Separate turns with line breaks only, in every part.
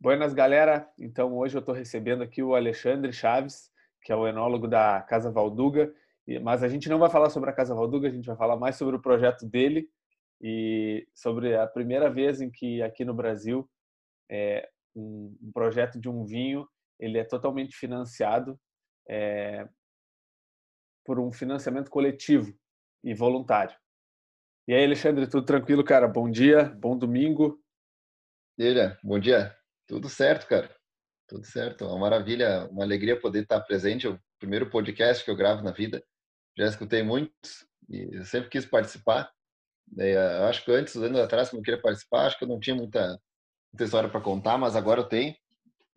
Buenas, galera. Então, hoje eu estou recebendo aqui o Alexandre Chaves, que é o enólogo da Casa Valduga. Mas a gente não vai falar sobre a Casa Valduga, a gente vai falar mais sobre o projeto dele e sobre a primeira vez em que aqui no Brasil é, um, um projeto de um vinho ele é totalmente financiado é, por um financiamento coletivo e voluntário. E aí, Alexandre, tudo tranquilo, cara? Bom dia, bom domingo.
Ele, bom dia. Tudo certo, cara. Tudo certo. Uma maravilha, uma alegria poder estar presente. É o primeiro podcast que eu gravo na vida. Já escutei muitos e sempre quis participar. Eu acho que antes, anos atrás, quando eu queria participar, acho que eu não tinha muita, muita história para contar, mas agora eu tenho.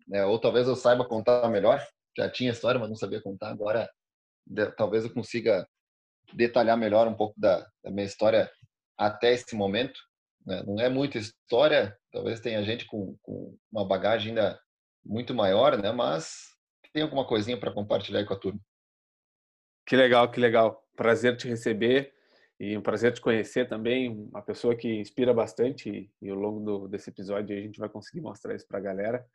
Né? Ou talvez eu saiba contar melhor. Já tinha história, mas não sabia contar. Agora, talvez eu consiga detalhar melhor um pouco da, da minha história até esse momento. Né? Não é muita história, talvez tenha gente com, com uma bagagem ainda muito maior, né? Mas tem alguma coisinha para compartilhar com a turma.
Que legal, que legal. Prazer te receber e um prazer te conhecer também. Uma pessoa que inspira bastante e, ao longo do, desse episódio a gente vai conseguir mostrar isso para a galera.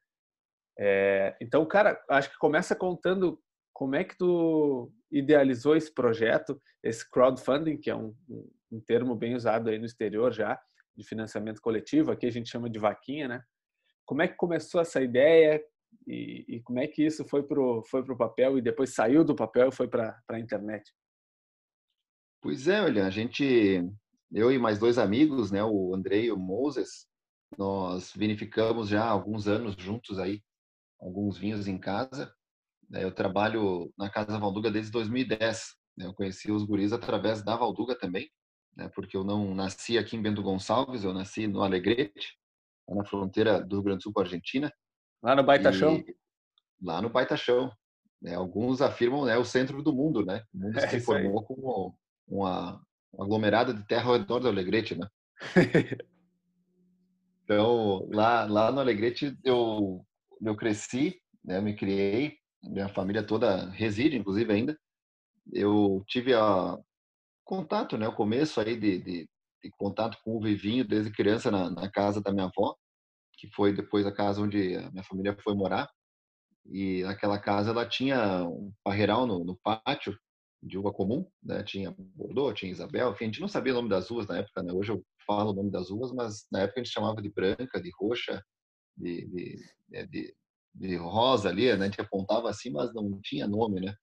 É, então, cara, acho que começa contando como é que tu idealizou esse projeto, esse crowdfunding, que é um, um, um termo bem usado aí no exterior já, de financiamento coletivo, aqui a gente chama de vaquinha, né? Como é que começou essa ideia e, e como é que isso foi pro foi pro papel e depois saiu do papel e foi para a internet?
Pois é, olha, a gente, eu e mais dois amigos, né, o Andrei e o Moses, nós vinificamos já há alguns anos juntos aí, alguns vinhos em casa. Né? Eu trabalho na Casa Valduga desde 2010. Né? Eu conheci os guris através da Valduga também né, porque eu não nasci aqui em Bento Gonçalves, eu nasci no Alegrete, na fronteira do Rio Grande do Sul com a Argentina.
Lá no Baitachão?
Lá no Baitachão. Né, alguns afirmam né, o centro do mundo, né? O mundo é se formou como uma, uma aglomerada de terra ao redor do Alegrete, né? então, lá, lá no Alegrete eu, eu cresci, né, me criei, minha família toda reside, inclusive, ainda. Eu tive a, contato, né? O começo aí de, de, de contato com o vivinho desde criança na, na, casa da minha avó, que foi depois a casa onde a minha família foi morar. E naquela casa ela tinha um parreiral no, no pátio de uva comum, né? Tinha Bordeaux, tinha Isabel, enfim, a gente não sabia o nome das uvas na época, né? Hoje eu falo o nome das uvas, mas na época a gente chamava de branca, de roxa, de, de, né, de, de rosa ali, né? A gente apontava assim, mas não tinha nome, né?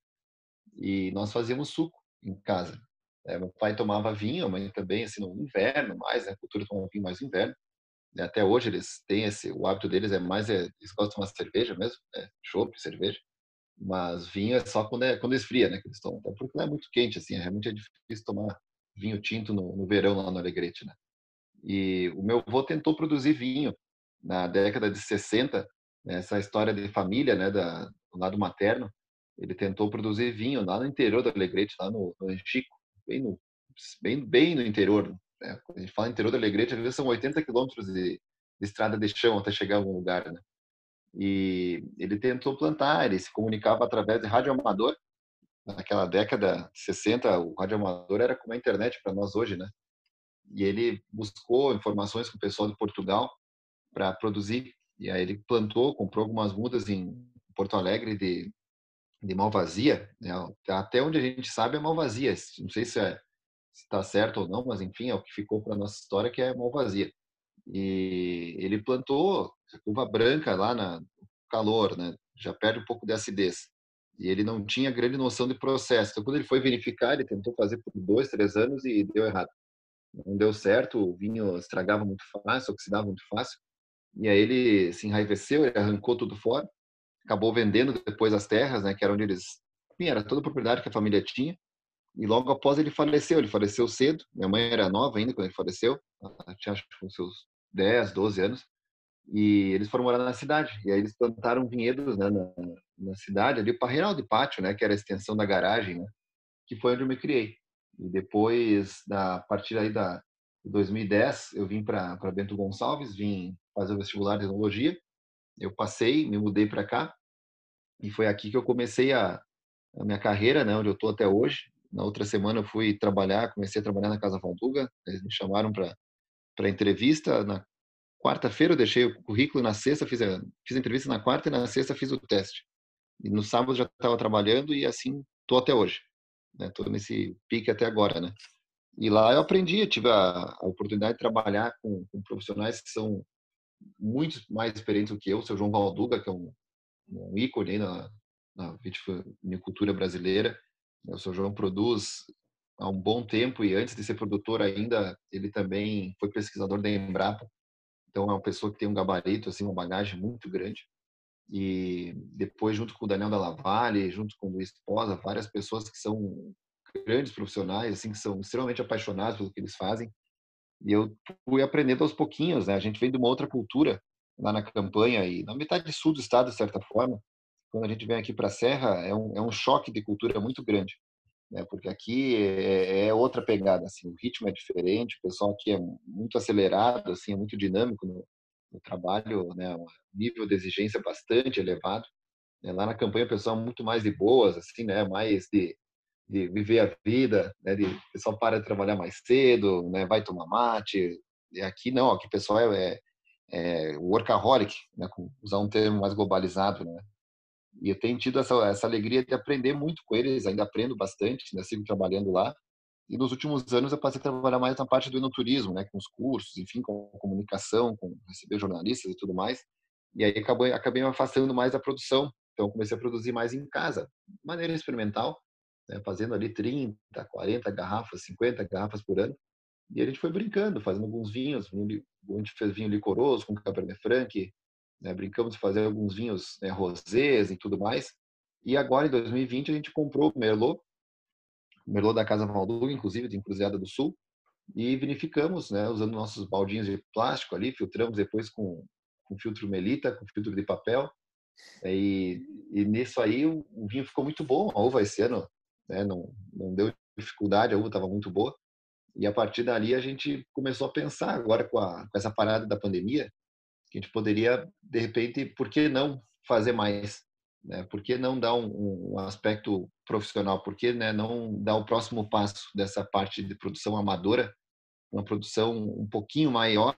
E nós fazíamos suco em casa. É, meu pai tomava vinho, a mãe também, assim, no inverno mais, né? A cultura toma vinho mais no inverno. E até hoje eles têm esse, o hábito deles é mais, é, eles gostam de tomar cerveja mesmo, né? chopp, cerveja. Mas vinho é só quando, é, quando esfria, né? Que eles tomam. Porque não é muito quente, assim, realmente é difícil tomar vinho tinto no, no verão lá no Alegrete, né? E o meu avô tentou produzir vinho na década de 60, né? essa história de família, né? Da, do lado materno, ele tentou produzir vinho lá no interior do Alegrete, lá no, no Chico bem no, bem, bem no interior. Né? Quando a gente fala interior da Alegrete, às vezes são 80 quilômetros de, de, estrada de chão até chegar a algum lugar, né? E ele tentou plantar, ele se comunicava através de rádio amador. Naquela década de 60, o rádio amador era como a internet para nós hoje, né? E ele buscou informações com o pessoal de Portugal para produzir. E aí ele plantou, comprou algumas mudas em Porto Alegre de de Malvazia, né? até onde a gente sabe é Malvazia, não sei se é, está certo ou não, mas enfim, é o que ficou para nossa história que é Malvazia. E ele plantou uva branca lá na calor, né? Já perde um pouco de acidez. E ele não tinha grande noção de processo. Então, quando ele foi verificar, ele tentou fazer por dois, três anos e deu errado. Não deu certo, o vinho estragava muito fácil, oxidava muito fácil. E aí ele se enraiveceu, ele arrancou tudo fora acabou vendendo depois as terras, né, que era onde eles, enfim, era toda a propriedade que a família tinha. E logo após ele faleceu, ele faleceu cedo. Minha mãe era nova ainda quando ele faleceu, ela tinha acho que seus 10, 12 anos. E eles foram morar na cidade. E aí eles plantaram vinhedos né, na, na cidade, ali, para Reinaldo de Pátio, né, que era a extensão da garagem, né, que foi onde eu me criei. E depois, da, a partir aí da 2010, eu vim para Bento Gonçalves, vim fazer o vestibular de enologia eu passei, me mudei para cá e foi aqui que eu comecei a, a minha carreira, né, onde eu estou até hoje. Na outra semana eu fui trabalhar, comecei a trabalhar na Casa Valduga, eles me chamaram para para entrevista. Na quarta-feira eu deixei o currículo, na sexta fiz a, fiz a entrevista na quarta e na sexta fiz o teste. E no sábado já estava trabalhando e assim tô até hoje. Né? Tô nesse pique até agora, né? E lá eu aprendi, eu tive a, a oportunidade de trabalhar com, com, profissionais que são muito mais experientes do que eu, o seu João Valduga, que é um, um ícone na, na vitivinicultura brasileira. O seu João produz há um bom tempo e antes de ser produtor ainda, ele também foi pesquisador da Embrapa. Então é uma pessoa que tem um gabarito, assim, uma bagagem muito grande. E depois, junto com o Daniel da Lavalle, junto com o Luiz Posa, várias pessoas que são grandes profissionais, assim, que são extremamente apaixonados pelo que eles fazem. E eu fui aprendendo aos pouquinhos, né? A gente vem de uma outra cultura lá na campanha e na metade sul do estado, de certa forma. Quando a gente vem aqui para a Serra, é um, é um choque de cultura muito grande, né? Porque aqui é, é, outra pegada, assim, o ritmo é diferente, o pessoal aqui é muito acelerado, assim, é muito dinâmico no, no trabalho, né? Um nível de exigência bastante elevado. Né? Lá na campanha o pessoal é muito mais de boas, assim, né? Mais de de viver a vida, né? De, o pessoal para de trabalhar mais cedo, né? Vai tomar mate. E aqui não, aqui o pessoal é, é, é workaholic, né? usar um termo mais globalizado, né? E eu tenho tido essa, essa alegria de aprender muito com eles, ainda aprendo bastante, né? Sigo trabalhando lá. E nos últimos anos eu passei a trabalhar mais na parte do enoturismo, né? Com os cursos, enfim, com comunicação, com receber jornalistas e tudo mais. E aí acabei, acabei me afastando mais da produção. Então comecei a produzir mais em casa, de maneira experimental né, fazendo ali 30, 40 garrafas, 50 garrafas por ano. E a gente foi brincando, fazendo alguns vinhos. A gente fez vinho licoroso com Cabernet Franc, né, brincamos de fazer alguns vinhos né, rosés e tudo mais. E agora, em 2020, a gente comprou o Merlot, o Merlot da Casa Valduga, inclusive, de Encruzilhada do Sul, e vinificamos, né, usando nossos baldinhos de plástico ali, filtramos depois com, com filtro melita, com filtro de papel. E, e nisso aí o, o vinho ficou muito bom. A uva esse ano né? não, não deu dificuldade, a uva estava muito boa. E a partir dali a gente começou a pensar agora com, a, com essa parada da pandemia, que a gente poderia, de repente, por que não fazer mais? Né? Por que não dar um, um aspecto profissional? Por que né, não dar o próximo passo dessa parte de produção amadora, uma produção um pouquinho maior,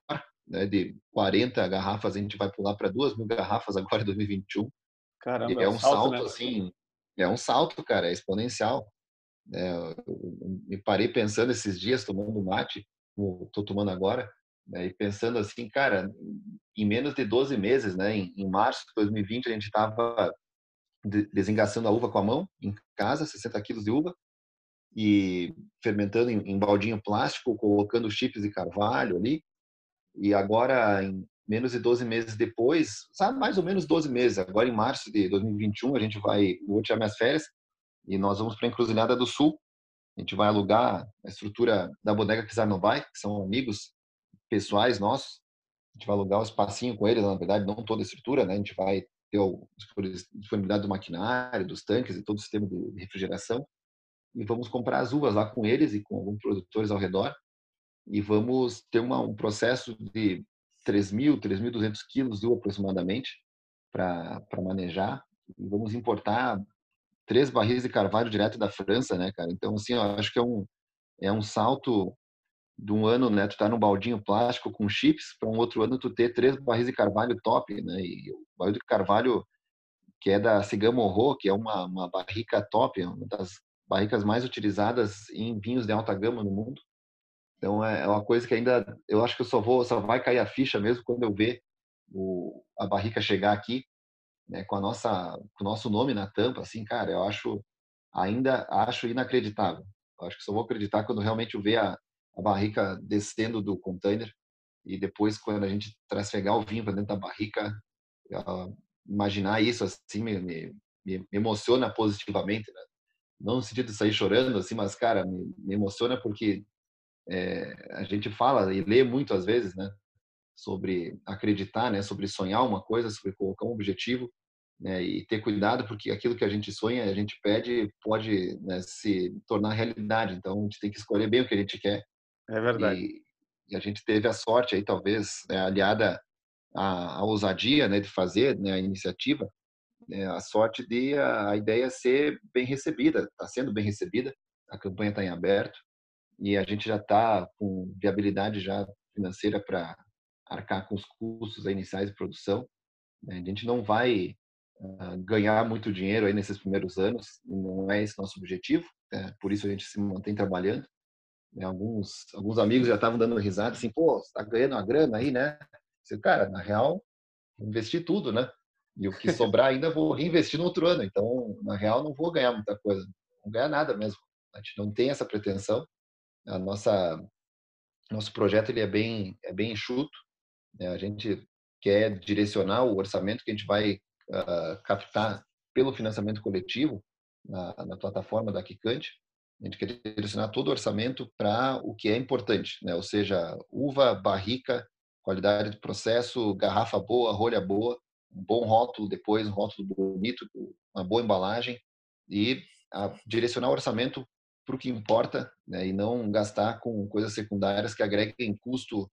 né, de 40 garrafas, a gente vai pular para 2 mil garrafas agora em 2021. Caramba, e é, é um salto, salto né? assim é um salto, cara, é exponencial. É, eu me parei pensando esses dias, tomando mate, como estou tomando agora, né, e pensando assim, cara, em menos de 12 meses, né, em, em março de 2020, a gente estava desengaçando a uva com a mão, em casa, 60 quilos de uva, e fermentando em, em baldinho plástico, colocando chips de carvalho ali, e agora, em menos de 12 meses depois, sabe, mais ou menos 12 meses. Agora, em março de 2021, a gente vai, vou tirar minhas férias e nós vamos para a Encruzilhada do Sul. A gente vai alugar a estrutura da Bodega Kizar Novai, que são amigos pessoais nossos. A gente vai alugar um espacinho com eles, na verdade, não toda a estrutura, né? A gente vai ter a disponibilidade do maquinário, dos tanques e todo o sistema de refrigeração. E vamos comprar as uvas lá com eles e com alguns produtores ao redor. E vamos ter uma, um processo de 3.000, 3.200 quilos aproximadamente para manejar. E vamos importar três barris de carvalho direto da França, né, cara? Então, assim, eu acho que é um, é um salto de um ano, né, tu tá no baldinho plástico com chips, para um outro ano tu ter três barris de carvalho top, né? E o barril de carvalho que é da Cigamorro, que é uma, uma barrica top, uma das barricas mais utilizadas em vinhos de alta gama no mundo. Então é, é uma coisa que ainda eu acho que eu só vou, só vai cair a ficha mesmo quando eu ver o, a barrica chegar aqui, né, com a nossa, com o nosso nome na tampa, assim, cara, eu acho ainda acho inacreditável. Eu acho que só vou acreditar quando realmente eu ver a, a barrica descendo do container e depois quando a gente trasfegar o vinho para dentro da barrica, imaginar isso assim me, me, me emociona positivamente, né? não no sentido de sair chorando assim, mas cara, me, me emociona porque é, a gente fala e lê muito às vezes, né, sobre acreditar, né, sobre sonhar uma coisa, sobre colocar um objetivo, né, e ter cuidado porque aquilo que a gente sonha, a gente pede, pode né, se tornar realidade. Então a gente tem que escolher bem o que a gente quer.
É verdade.
E, e a gente teve a sorte aí, talvez, né, aliada à, à, ousadia, né, de fazer né, a iniciativa, né, a sorte de a, a ideia ser bem recebida, está sendo bem recebida. A campanha está em aberto e a gente já está com viabilidade já financeira para arcar com os custos iniciais de produção. Né? A gente não vai uh, ganhar muito dinheiro aí nesses primeiros anos, não é esse nosso objetivo, né? por isso a gente se mantém trabalhando. Né? Alguns, alguns amigos já estavam dando risada assim, pô, você tá ganhando uma grana aí, né? Você, cara, na real, investi tudo, né? E o que sobrar ainda vou reinvestir no outro ano. Então, na real, não vou ganhar muita coisa. Não ganhar nada mesmo. A gente não tem essa pretensão. A nossa nosso projeto ele é bem é bem enxuto. Né? A gente quer direcionar o orçamento que a gente vai uh, captar pelo financiamento coletivo na, na plataforma da Kikante. A gente quer direcionar todo o orçamento para o que é importante, né? ou seja, uva, barrica, qualidade do processo, garrafa boa, rolha boa, um bom rótulo depois, um rótulo bonito, uma boa embalagem e direcionar o orçamento para o que importa né? e não gastar com coisas secundárias que agreguem custo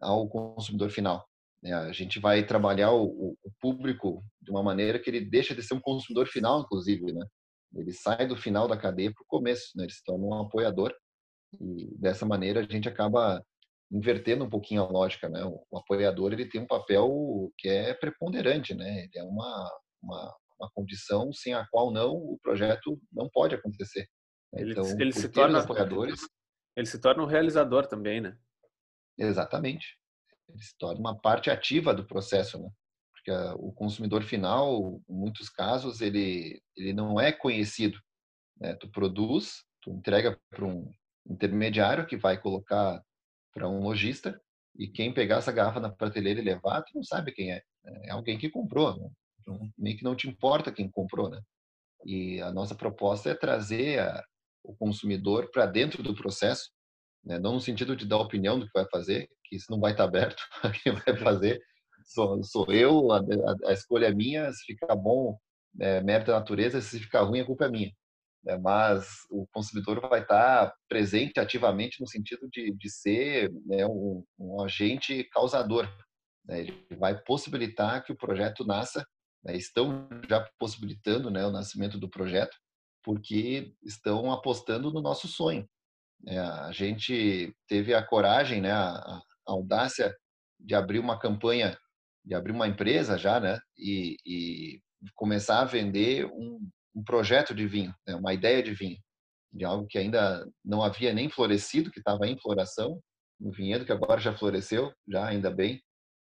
ao consumidor final. Né? A gente vai trabalhar o, o, público de uma maneira que ele deixa de ser um consumidor final, inclusive, né? Ele sai do final da cadeia para o começo, né? Ele se torna um apoiador e dessa maneira a gente acaba invertendo um pouquinho a lógica, né? O, o apoiador ele tem um papel que é preponderante, né? Ele é uma, uma, uma condição sem a qual não o projeto não pode acontecer.
Né? Ele, então, ele se torna apoiadores. Ele se torna um realizador também, né?
Exatamente. Ele se torna uma parte ativa do processo, né? Porque a, o consumidor final, em muitos casos, ele ele não é conhecido. Né? Tu produz, tu entrega para um intermediário que vai colocar para um lojista e quem pegar essa garrafa na prateleira e levar, tu não sabe quem é. Né? É alguém que comprou, né? então, meio que não te importa quem comprou, né? E a nossa proposta é trazer a, o consumidor para dentro do processo, né? não no sentido de dar opinião do que vai fazer, que isso não vai estar aberto a quem vai fazer, sou, sou eu, a, a, a, escolha é minha, se ficar bom, é mérito da natureza, se ficar ruim, a culpa é minha. É, mas o consumidor vai estar presente ativamente no sentido de, de ser né, um, um, agente causador. Né? Ele vai possibilitar que o projeto nasça, né? estão já possibilitando né, o nascimento do projeto, porque estão apostando no nosso sonho. É, a gente teve a coragem, né, a, a, audácia de abrir uma campanha, de abrir uma empresa já, né, e, e começar a vender um, um projeto de vinho, né, uma ideia de vinho, de algo que ainda não havia nem florescido, que estava em floração, no vinhedo que agora já floresceu, já ainda bem,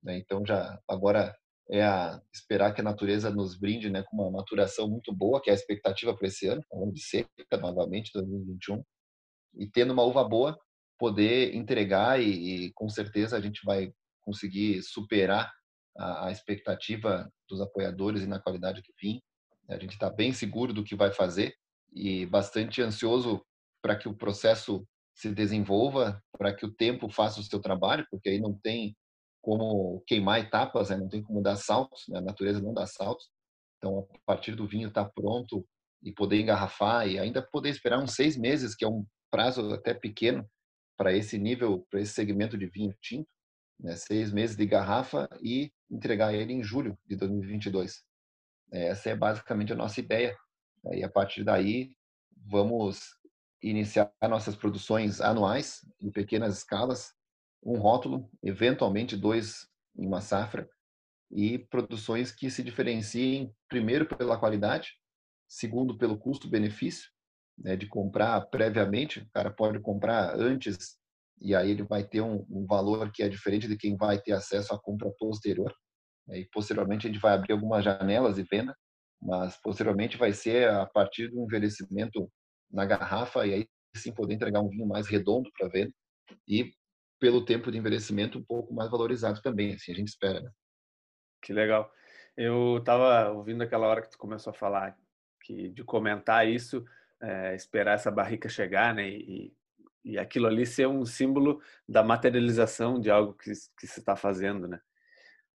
né, então já agora é a esperar que a natureza nos brinde, né, com uma maturação muito boa, que é a expectativa para esse ano, falando de seca novamente 2021, e tendo uma uva boa, poder entregar e, e com certeza a gente vai conseguir superar a, a expectativa dos apoiadores e na qualidade que vim. A gente está bem seguro do que vai fazer e bastante ansioso para que o processo se desenvolva, para que o tempo faça o seu trabalho, porque aí não tem como queimar etapas, né? não tem como dar saltos, né? a natureza não dá saltos. Então, a partir do vinho estar tá pronto e poder engarrafar e ainda poder esperar uns seis meses, que é um prazo até pequeno para esse nível, para esse segmento de vinho tinto, né? seis meses de garrafa e entregar ele em julho de 2022. Essa é basicamente a nossa ideia. E a partir daí, vamos iniciar nossas produções anuais, em pequenas escalas, um rótulo, eventualmente dois em uma safra, e produções que se diferenciem, primeiro, pela qualidade, segundo, pelo custo-benefício, né, de comprar previamente. O cara pode comprar antes e aí ele vai ter um, um valor que é diferente de quem vai ter acesso à compra posterior. E posteriormente a gente vai abrir algumas janelas de venda, mas posteriormente vai ser a partir do envelhecimento na garrafa e aí sim poder entregar um vinho mais redondo para venda e pelo tempo de envelhecimento um pouco mais valorizado também, assim a gente espera. Né?
Que legal. Eu estava ouvindo aquela hora que tu começou a falar que de comentar isso, é, esperar essa barrica chegar, né? E, e aquilo ali ser um símbolo da materialização de algo que, que se está fazendo, né?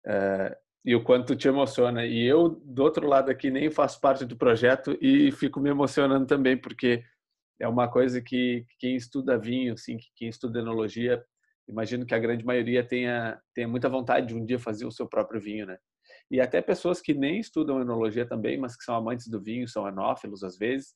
É, e o quanto te emociona. E eu, do outro lado aqui, nem faço parte do projeto e fico me emocionando também, porque é uma coisa que quem estuda vinho, assim, quem estuda enologia, imagino que a grande maioria tenha, tenha muita vontade de um dia fazer o seu próprio vinho, né? E até pessoas que nem estudam enologia também, mas que são amantes do vinho, são enófilos às vezes,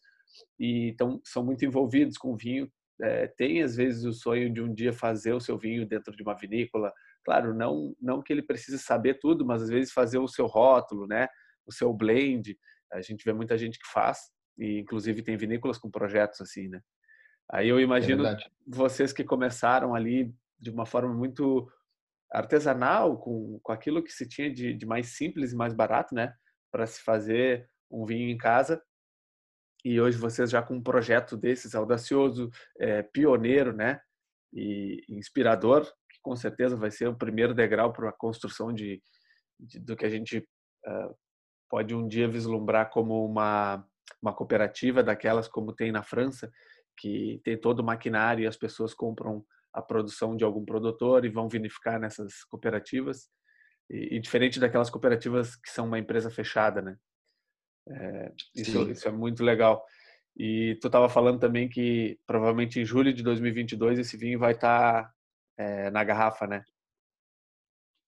e então são muito envolvidos com o vinho, é, tem às vezes o sonho de um dia fazer o seu vinho dentro de uma vinícola, Claro, não não que ele precise saber tudo, mas às vezes fazer o seu rótulo, né? O seu blend. A gente vê muita gente que faz e inclusive tem vinícolas com projetos assim, né? Aí eu imagino é vocês que começaram ali de uma forma muito artesanal, com, com aquilo que se tinha de, de mais simples e mais barato, né? Para se fazer um vinho em casa. E hoje vocês já com um projeto desses audacioso, é, pioneiro, né? E inspirador, que com certeza vai ser o primeiro degrau para a construção de, de, do que a gente uh, pode um dia vislumbrar como uma, uma cooperativa daquelas como tem na França, que tem todo o maquinário e as pessoas compram a produção de algum produtor e vão vinificar nessas cooperativas. E, e diferente daquelas cooperativas que são uma empresa fechada, né? É, isso, isso, é muito legal. E tu estava falando também que provavelmente em julho de 2022 esse vinho vai estar tá, é, na garrafa, né?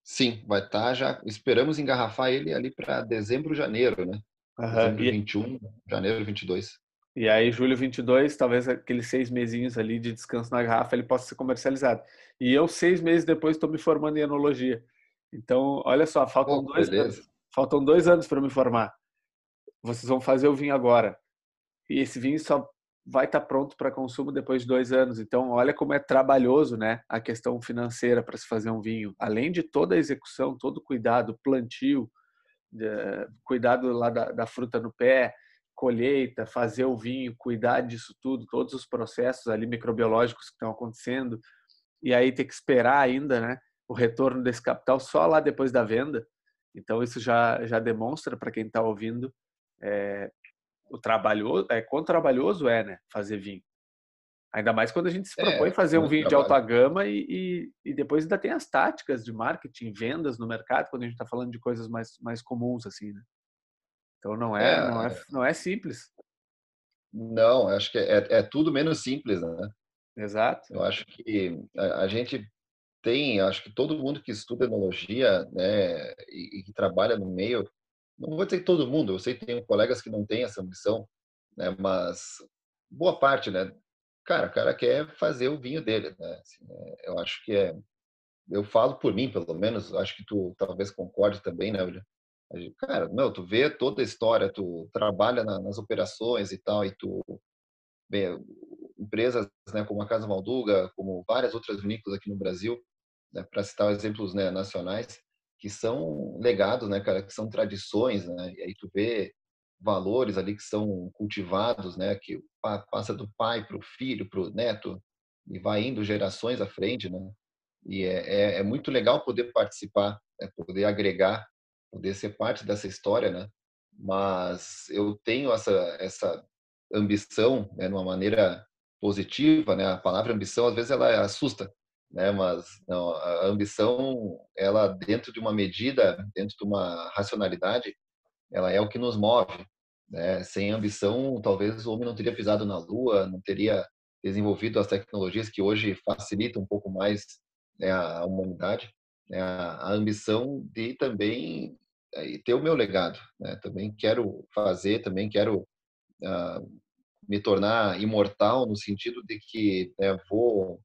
Sim, vai estar tá já. Esperamos engarrafar ele ali para dezembro, janeiro, né? Uhum. Dezembro e... 21, janeiro 22.
E aí, julho 22, talvez aqueles seis mesinhos ali de descanso na garrafa, ele possa ser comercializado. E eu, seis meses depois, estou me formando em enologia. Então, olha só, faltam, oh, dois, anos, faltam dois anos para me formar. Vocês vão fazer o vinho agora. E esse vinho só vai estar tá pronto para consumo depois de dois anos. Então, olha como é trabalhoso né, a questão financeira para se fazer um vinho. Além de toda a execução, todo o cuidado, plantio, cuidado lá da, da fruta no pé, colheita, fazer o vinho, cuidar disso tudo, todos os processos ali microbiológicos que estão acontecendo, e aí ter que esperar ainda, né, o retorno desse capital só lá depois da venda. Então isso já já demonstra para quem está ouvindo é, o trabalho é quão trabalhoso é, né, fazer vinho. Ainda mais quando a gente se propõe é, fazer um vinho trabalho. de alta gama e, e, e, depois ainda tem as táticas de marketing, vendas no mercado, quando a gente está falando de coisas mais, mais comuns, assim, né? Então não é, é, não é, não é simples.
Não, acho que é, é tudo menos simples, né?
Exato.
Eu acho que a, a, gente tem, acho que todo mundo que estuda enologia, né, e, e, que trabalha no meio, não vou dizer todo mundo, eu sei que tem colegas que não têm essa ambição, né, mas boa parte, né? Cara, o cara quer fazer o vinho dele, né? Assim, é, eu acho que é, eu falo por mim, pelo menos, acho que tu talvez concorde também, né, William? Cara, não, tu vê toda a história, tu trabalha na, nas operações e tal, e tu empresas né, como a Casa Valduga, como várias outras vinícolas aqui no Brasil, né, para citar exemplos né, nacionais, que são legados, né, cara, que são tradições, né, e aí tu vê valores ali que são cultivados, né, que passa do pai para o filho, para o neto, e vai indo gerações à frente, né, e é, é, é muito legal poder participar, é poder agregar poder ser parte dessa história, né? Mas eu tenho essa essa ambição, né, de uma maneira positiva, né? A palavra ambição às vezes ela assusta, né? Mas não, a ambição, ela dentro de uma medida, dentro de uma racionalidade, ela é o que nos move, né? Sem ambição, talvez o homem não teria pisado na lua, não teria desenvolvido as tecnologias que hoje facilitam um pouco mais né, a humanidade né, a, ambição de também eh, ter o meu legado. Né? Também quero fazer, também quero uh, me tornar imortal no sentido de que né, vou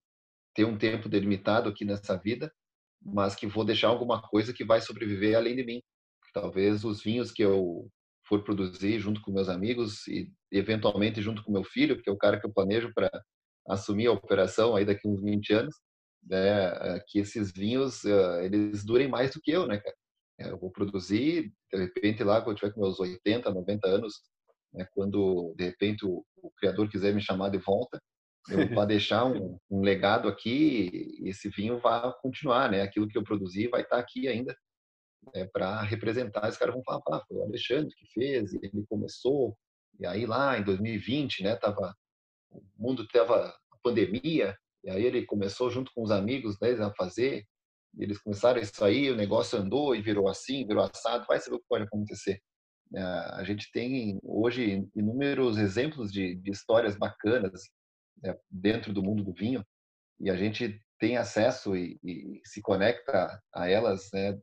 ter um tempo delimitado aqui nessa vida, mas que vou deixar alguma coisa que vai sobreviver além de mim. Talvez os vinhos que eu for produzir junto com meus amigos e eventualmente junto com meu filho, que é o cara que eu planejo para assumir a operação aí daqui uns 20 anos, né, que esses vinhos uh, eles durem mais do que eu, né, cara? É, eu vou produzir, de repente lá quando eu tiver com meus 80, 90 anos, né, quando de repente o, o, criador quiser me chamar de volta, eu vou deixar um, um, legado aqui e esse vinho vai continuar, né? Aquilo que eu produzi vai estar aqui ainda né, para representar. Os caras vão falar, ah, foi o Alexandre que fez, ele começou, e aí lá em 2020, né, tava, o mundo tava a pandemia, e aí ele começou junto com os amigos né, a fazer. Eles começaram isso aí, o negócio andou e virou assim, virou assado. Vai saber o que pode acontecer. É, a gente tem hoje inúmeros exemplos de, de histórias bacanas né, dentro do mundo do vinho e a gente tem acesso e, e se conecta a elas, né,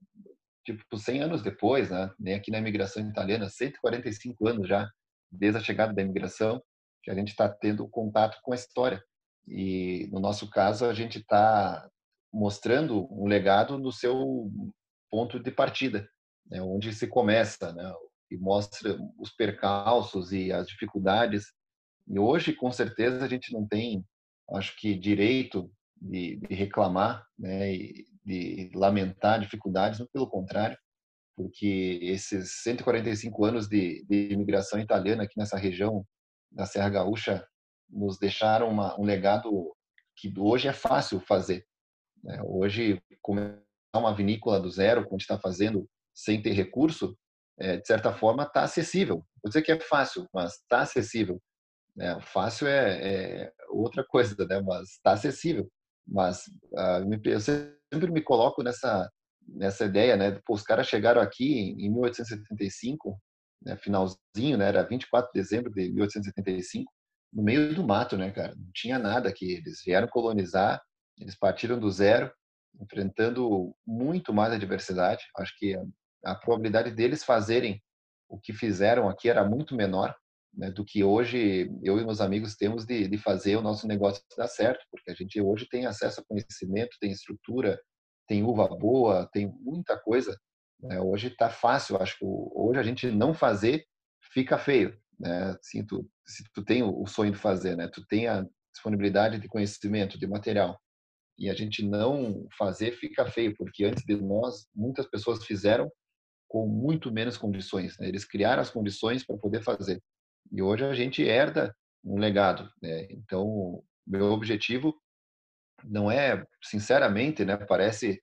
tipo 100 anos depois, né, nem aqui na imigração italiana, 145 anos já desde a chegada da imigração, que a gente está tendo contato com a história. E no nosso caso, a gente está mostrando um legado no seu ponto de partida, né, onde se começa, né, e mostra os percalços e as dificuldades. E hoje, com certeza, a gente não tem, acho que, direito de, de reclamar, né, e de lamentar dificuldades, pelo contrário, porque esses 145 anos de, de imigração italiana aqui nessa região da Serra Gaúcha nos deixaram uma, um legado que hoje é fácil fazer. Né? Hoje, começar uma vinícola do zero, como está fazendo, sem ter recurso, é, de certa forma está acessível. Vou dizer que é fácil, mas está acessível. É, fácil é, é, outra coisa, né? mas está acessível. Mas ah, eu sempre me coloco nessa nessa ideia, né? Pô, os caras chegaram aqui em 1875, né, finalzinho, né? Era 24 de dezembro de 1875, no meio do mato, né, cara? Não tinha nada aqui. Eles vieram colonizar, eles partiram do zero, enfrentando muito mais adversidade. Acho que a, probabilidade deles fazerem o que fizeram aqui era muito menor né, do que hoje eu e meus amigos temos de, de fazer o nosso negócio dar certo, porque a gente hoje tem acesso a conhecimento, tem estrutura, tem uva boa, tem muita coisa. Né? Hoje está fácil, acho que hoje a gente não fazer fica feio. Né? Assim, tu, se tu tem o sonho de fazer, né? tu tem a disponibilidade de conhecimento, de material, e a gente não fazer fica feio, porque antes de nós, muitas pessoas fizeram com muito menos condições. Né? Eles criaram as condições para poder fazer. E hoje a gente herda um legado. Né? Então, meu objetivo não é, sinceramente, né? Parece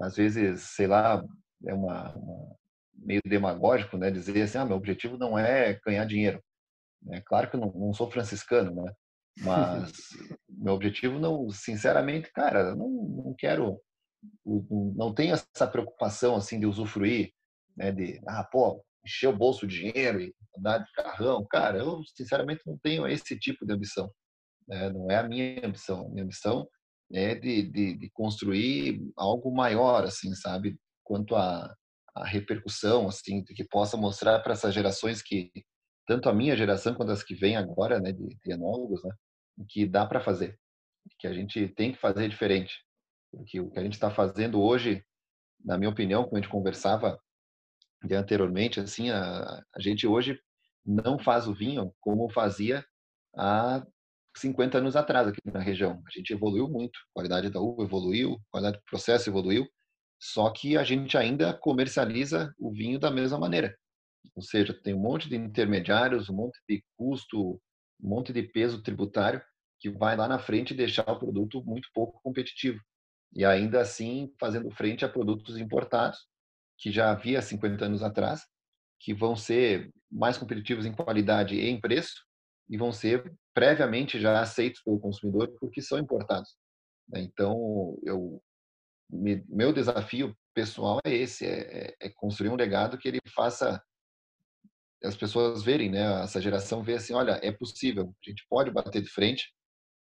às vezes, sei lá, é uma, uma meio demagógico, né? Dizer assim, ah, meu objetivo não é ganhar dinheiro. É claro que eu não, não sou franciscano, né? Mas meu objetivo não, sinceramente, cara, não, não quero, não tenho essa preocupação assim de usufruir, né? De, ah, pô, encher o bolso de dinheiro e andar de carrão, cara, eu sinceramente não tenho esse tipo de ambição. Né? Não é a minha ambição. A minha ambição é de, de, de construir algo maior, assim, sabe? Quanto a, a repercussão, assim, que possa mostrar para essas gerações que tanto a minha geração quanto as que vêm agora, né, de, de enólogos, né, que dá para fazer, que a gente tem que fazer diferente, porque o que a gente está fazendo hoje, na minha opinião, como a gente conversava anteriormente, assim, a, a gente hoje não faz o vinho como fazia há 50 anos atrás aqui na região. A gente evoluiu muito, a qualidade da uva evoluiu, a qualidade do processo evoluiu, só que a gente ainda comercializa o vinho da mesma maneira. Ou seja, tem um monte de intermediários, um monte de custo, um monte de peso tributário que vai lá na frente deixar o produto muito pouco competitivo. E ainda assim fazendo frente a produtos importados, que já havia 50 anos atrás, que vão ser mais competitivos em qualidade e em preço, e vão ser previamente já aceitos pelo consumidor porque são importados. Né? Então, eu, meu desafio pessoal é esse, é, é, é, construir um legado que ele faça as pessoas verem, né? Essa geração ver assim, olha, é possível, a gente pode bater de frente,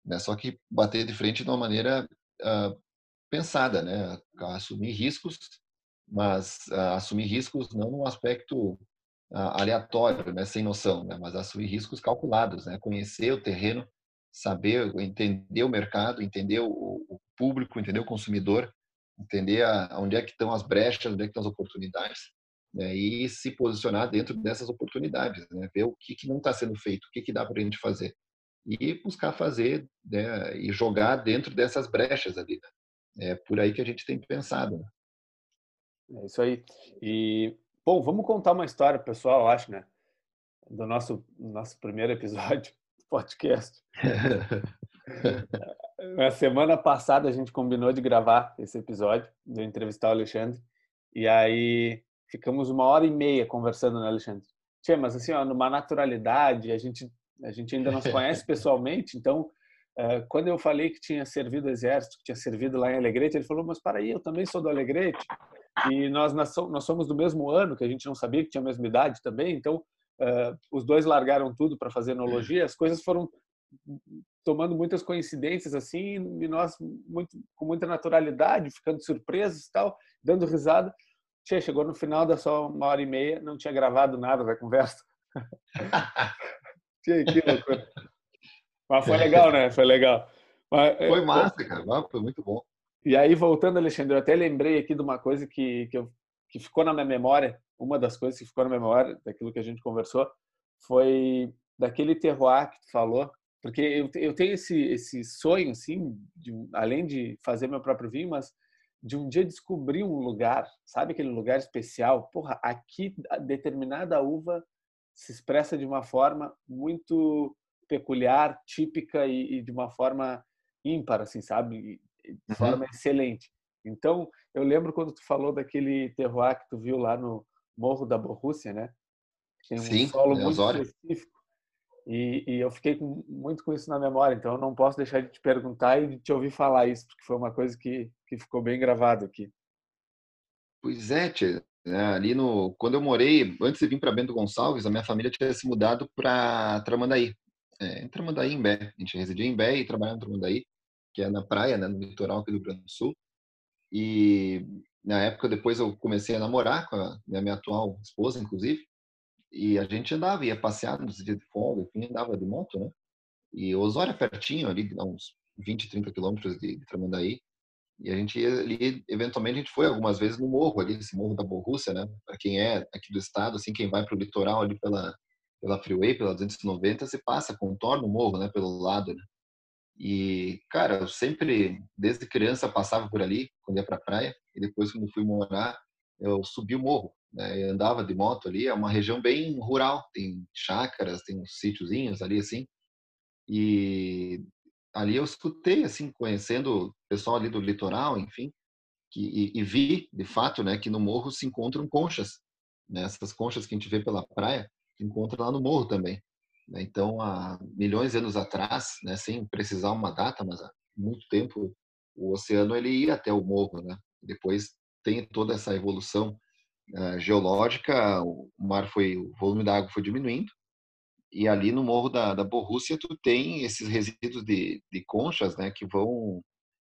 né? Só que bater de frente de uma maneira uh, pensada, né? Assumir riscos, mas uh, assumir riscos não no aspecto aleatório, né, sem noção, né, mas assumir riscos calculados, né, conhecer o terreno, saber, entender o mercado, entender o, o público, entender o consumidor, entender a, onde é que estão as brechas, onde é que estão as oportunidades, né, e se posicionar dentro dessas oportunidades, né, ver o que, que não está sendo feito, o que, que dá para a gente fazer e buscar fazer né, e jogar dentro dessas brechas ali. Né. É por aí que a gente tem pensado. Né.
É isso aí. E Bom, vamos contar uma história pessoal, acho, né? Do nosso, nosso primeiro episódio do podcast. Na semana passada a gente combinou de gravar esse episódio, de entrevistar o Alexandre. E aí ficamos uma hora e meia conversando, né, Alexandre? Tchê, mas assim, ó, numa naturalidade, a gente, a gente ainda não se conhece pessoalmente, então eh, quando eu falei que tinha servido o exército, que tinha servido lá em Alegrete, ele falou, mas para aí, eu também sou do Alegrete e nós, nós somos do mesmo ano, que a gente não sabia que tinha a mesma idade também, então uh, os dois largaram tudo para fazer enologia, as coisas foram tomando muitas coincidências assim e nós muito, com muita naturalidade, ficando surpresos e tal, dando risada. Che, chegou no final da só uma hora e meia, não tinha gravado nada da conversa. che, que loucura. Mas foi legal, né? Foi legal.
Mas, foi massa, cara. Foi muito bom.
E aí, voltando, Alexandre, eu até lembrei aqui de uma coisa que, que, eu, que ficou na minha memória, uma das coisas que ficou na memória, daquilo que a gente conversou, foi daquele terroir que tu falou, porque eu, eu tenho esse, esse sonho, assim, de, além de fazer meu próprio vinho, mas de um dia descobrir um lugar, sabe aquele lugar especial? Porra, aqui determinada uva se expressa de uma forma muito peculiar, típica e, e de uma forma ímpar, assim, sabe? De uhum. forma excelente. Então, eu lembro quando tu falou daquele terroir que tu viu lá no Morro da Borrússia, né?
Tem um Sim, solo é muito específico.
E, e, eu fiquei com, muito com isso na memória, então eu não posso deixar de te perguntar e de te ouvir falar isso, porque foi uma coisa que, que ficou bem gravado aqui.
Pois é, tia. É, ali no, quando eu morei, antes de vir para Bento Gonçalves, a minha família tinha se mudado para Tramandaí. É, em Tramandaí, em Bé. A gente residia em Bé e trabalhava em Tramandaí, que é na praia, né, no litoral aqui do Rio Grande do Sul. E na época, depois eu comecei a namorar com a minha, minha atual esposa, inclusive. E a gente andava, ia passear nos dias de folga, enfim, andava de moto, né? E Osório é pertinho, ali, uns 20, 30 quilômetros de, de Tramandaí. E a gente ia ali, eventualmente a gente foi algumas vezes no morro ali, esse morro da Borrússia, né? Para quem é aqui do estado, assim, quem vai para o litoral ali pela pela Freeway, pela 290, você passa, contorna o morro, né, pelo lado, né? E, cara, eu sempre, desde criança, passava por ali, quando ia pra praia, e depois, quando fui morar, eu subi o morro, né, e andava de moto ali, é uma região bem rural, tem chácaras, tem uns sítiozinhos ali, assim, e ali eu escutei, assim, conhecendo o pessoal ali do litoral, enfim, que, e, e, vi, de fato, né, que no morro se encontram conchas, né, essas conchas que a gente vê pela praia, encontra lá no morro também. Né? Então, há milhões de anos atrás, né, sem precisar uma data, mas há muito tempo, o oceano ele ia até o morro, né? Depois tem toda essa evolução uh, geológica, o mar foi, o volume da água foi diminuindo, e ali no morro da, da Borrússia tu tem esses resíduos de, de conchas, né, que vão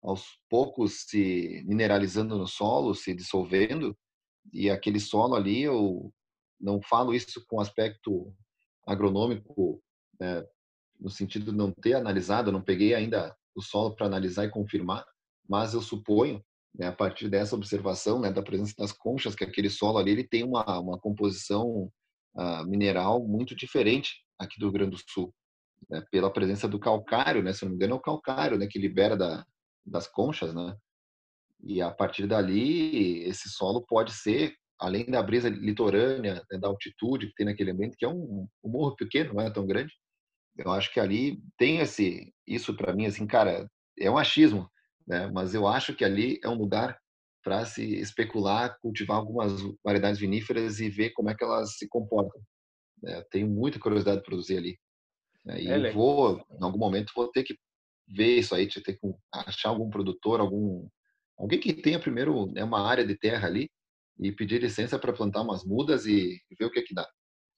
aos poucos se mineralizando no solo, se dissolvendo, e aquele solo ali, eu não falo isso com aspecto agronômico, né, no sentido de não ter analisado, não peguei ainda o solo para analisar e confirmar, mas eu suponho, né, a partir dessa observação, né, da presença das conchas, que aquele solo ali ele tem uma, uma composição uh, mineral muito diferente aqui do Rio Grande do Sul, né, pela presença do calcário, né, se não me engano é o calcário, né, que libera da, das conchas, né, e a partir dali esse solo pode ser além da brisa litorânea, né, da altitude que tem naquele ambiente, que é um, um morro pequeno, não é tão grande, eu acho que ali tem esse, isso para mim, assim, cara, é um achismo, né? Mas eu acho que ali é um lugar para se especular, cultivar algumas variedades viníferas e ver como é que elas se comportam. Né? Tenho muita curiosidade de produzir ali. Né? E é vou, em algum momento, vou ter que ver isso aí, ter que achar algum produtor, algum alguém que tenha primeiro né, uma área de terra ali e pedir licença para plantar umas mudas e ver o que é que dá.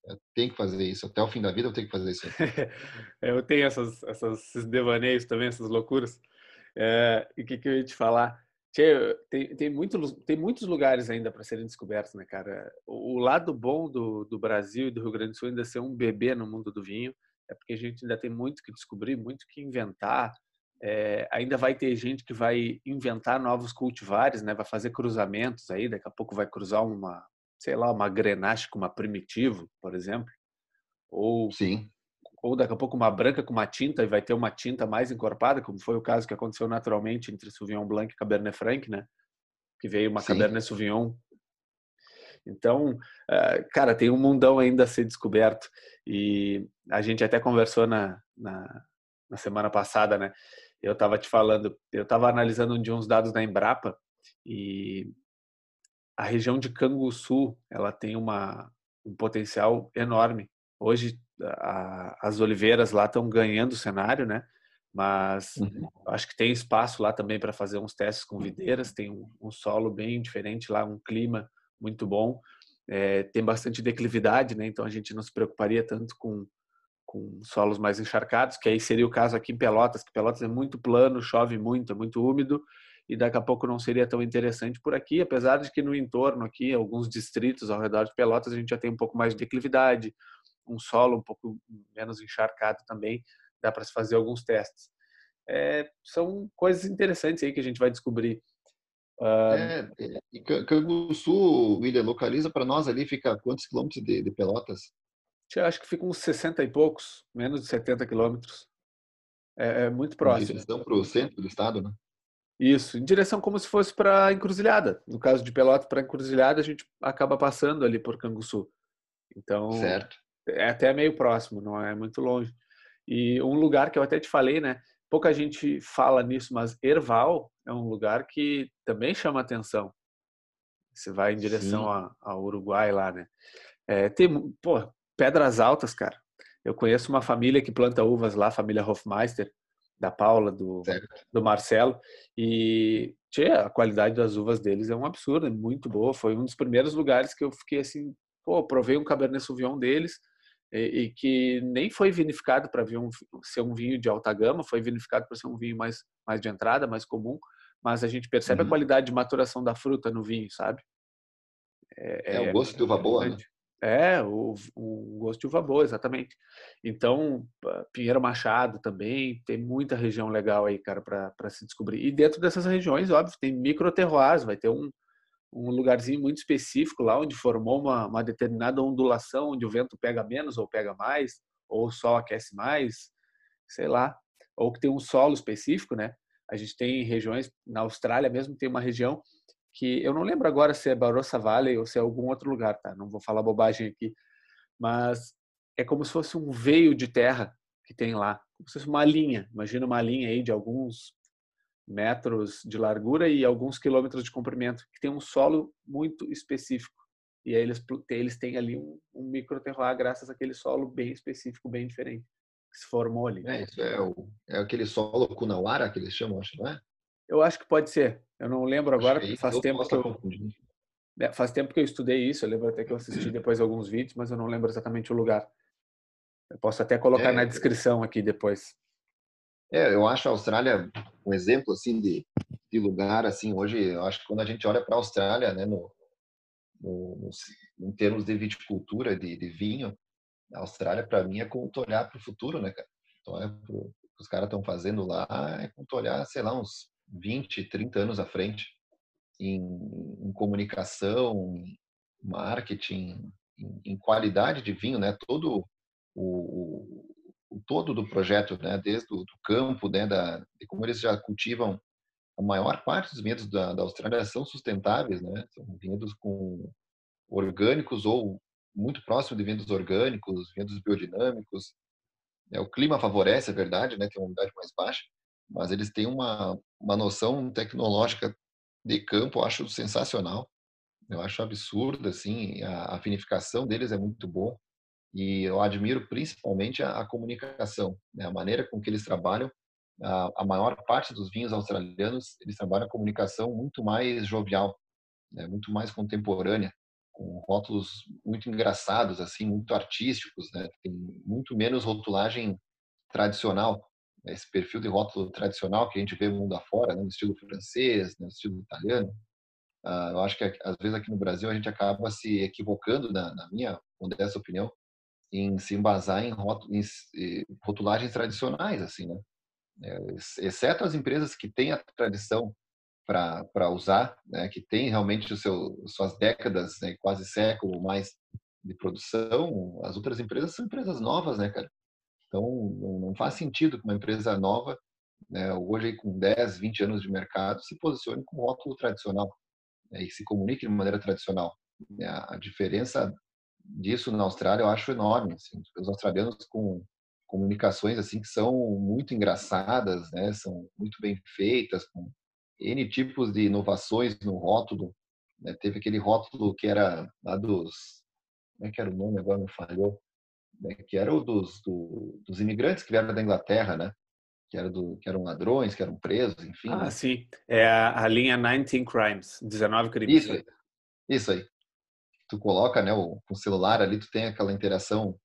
Eu tenho que fazer isso. Até o fim da vida eu tenho que fazer isso.
eu tenho essas, essas, esses devaneios também, essas loucuras. É, e o que, que eu ia te falar? tem, tem, muito, tem muitos lugares ainda para serem descobertos, né, cara? O, o lado bom do, do Brasil e do Rio Grande do Sul ainda ser um bebê no mundo do vinho é porque a gente ainda tem muito que descobrir, muito que inventar, é, ainda vai ter gente que vai inventar novos cultivares, né? Vai fazer cruzamentos aí, daqui a pouco vai cruzar uma, sei lá, uma grenache com uma primitivo, por exemplo. Ou,
Sim.
Ou daqui a pouco uma branca com uma tinta e vai ter uma tinta mais encorpada, como foi o caso que aconteceu naturalmente entre Sauvignon Blanc e Cabernet Franc, né? Que veio uma Sim. Cabernet Sauvignon. Então, eh, cara, tem um mundão ainda a ser descoberto. E a gente até conversou na, na, na semana passada, né? eu estava te falando, eu estava analisando um de uns dados da Embrapa e a região de Canguçu, ela tem uma, um potencial enorme. Hoje a, as oliveiras lá estão ganhando o cenário, né? Mas uhum. acho que tem espaço lá também para fazer uns testes com videiras. Tem um, um, solo bem diferente lá, um clima muito bom. É, tem bastante declividade, né? Então a gente não se preocuparia tanto com com solos mais encharcados, que aí seria o caso aqui em Pelotas, que Pelotas é muito plano, chove muito, é muito úmido, e daqui a pouco não seria tão interessante por aqui, apesar de que no entorno aqui, alguns distritos ao redor de Pelotas, a gente já tem um pouco mais de declividade, um solo um pouco menos encharcado também, dá para se fazer alguns testes. é, são coisas interessantes aí que a gente vai descobrir.
Uh, é, Canguçu, William, localiza para nós ali, fica quantos quilômetros de, de Pelotas?
Eu acho que fica uns 60 e poucos, menos de 70 quilômetros. É, é, muito próximo. Em
direção para o centro do estado, né?
Isso, em direção como se fosse para Encruzilhada. No caso de Pelotas para Encruzilhada, a gente acaba passando ali por Canguçu. Então,
certo.
É até meio próximo, não é muito longe. E um lugar que eu até te falei, né? Pouca gente fala nisso, mas Erval é um lugar que também chama atenção. Você vai em direção ao Uruguai lá, né? É, tem, pô, Pedras Altas, cara. Eu conheço uma família que planta uvas lá, a família Hofmeister, da Paula, do, do Marcelo, e tchê, a qualidade das uvas deles é um absurdo, é muito boa. Foi um dos primeiros lugares que eu fiquei assim, pô, provei um Cabernet Sauvignon deles, e, e que nem foi vinificado para um, ser um vinho de alta gama, foi vinificado para ser um vinho mais, mais de entrada, mais comum, mas a gente percebe uhum. a qualidade de maturação da fruta no vinho, sabe?
É, é o gosto de uva boa, né?
É, o, o gosto de uva boa, exatamente. Então, Pinheiro Machado também, tem muita região legal aí, cara, para se descobrir. E dentro dessas regiões, óbvio, tem microterroirs, vai ter um, um lugarzinho muito específico lá onde formou uma, uma determinada ondulação, onde o vento pega menos ou pega mais, ou o sol aquece mais, sei lá. Ou que tem um solo específico, né? A gente tem regiões, na Austrália mesmo, tem uma região que eu não lembro agora se é Barossa Valley ou se é algum outro lugar, tá? Não vou falar bobagem aqui, mas é como se fosse um veio de terra que tem lá, como se fosse uma linha. Imagina uma linha aí de alguns metros de largura e alguns quilômetros de comprimento, que tem um solo muito específico. E aí eles, eles têm ali um, um microterroir graças àquele solo bem específico, bem diferente, que se formou ali.
É, isso é, o, é aquele solo Kunawara que eles chamam, acho, não é?
Eu acho que pode ser. Eu não lembro agora, porque faz tempo que eu... É, faz tempo que eu estudei isso, eu lembro até que eu assisti depois alguns vídeos, mas eu não lembro exatamente o lugar. Eu posso até colocar é, na descrição aqui depois.
É, eu acho a Austrália um exemplo assim de, de lugar assim. Hoje, eu acho que quando a gente olha para a Austrália, né, no, no, no, em termos de viticultura, de, de vinho, a Austrália para mim é como olhar para o futuro, né, cara? Então é pro, os caras estão fazendo lá é como olhar, sei lá, uns 20, 30 anos à frente em, em comunicação, em marketing, em, em, qualidade de vinho, né? Todo o, o todo do projeto, né? Desde o campo, né? Da, de como eles já cultivam a maior parte dos vinhedos da, da Austrália são sustentáveis, né? São vinhedos com orgânicos ou muito próximo de vinhedos orgânicos, vinhedos biodinâmicos. É, o clima favorece, é verdade, né? Tem uma umidade mais baixa, mas eles têm uma, uma noção tecnológica de campo, eu acho sensacional. Eu acho absurdo, assim, a, a vinificação deles é muito boa e eu admiro principalmente a, a comunicação, né? a maneira com que eles trabalham. A, a, maior parte dos vinhos australianos, eles trabalham a comunicação muito mais jovial, né? muito mais contemporânea, com rótulos muito engraçados, assim, muito artísticos, né? Tem muito menos rotulagem tradicional esse perfil de rótulo tradicional que a gente vê mundo afora, né, no estilo francês, no estilo italiano. Uh, eu acho que às vezes aqui no Brasil a gente acaba se equivocando, na, na minha modesta opinião, em se embasar em, rotulagens tradicionais, assim, né? É, exceto as empresas que têm a tradição para usar, né, que tem realmente o seu, suas décadas, né, quase século mais de produção, as outras empresas são empresas novas, né, cara? Então, não faz sentido que uma empresa nova, né, hoje com 10, 20 anos de mercado, se posicione com rótulo tradicional né, e se comunique de maneira tradicional. Né. A diferença disso na Austrália eu acho enorme. Assim, os australianos com comunicações assim que são muito engraçadas, né, são muito bem feitas, com N tipos de inovações no rótulo. Né, teve aquele rótulo que era lá dos. Como é que era o nome agora? Não falhou né, que era o dos, do, dos imigrantes que vieram da Inglaterra, né? Que, era do, que eram ladrões, que eram presos, enfim.
Ah,
né?
sim. É a, a, linha 19 Crimes, 19 crimes.
Isso aí. Isso aí. Tu coloca né, o, o celular ali, tu tem aquela interação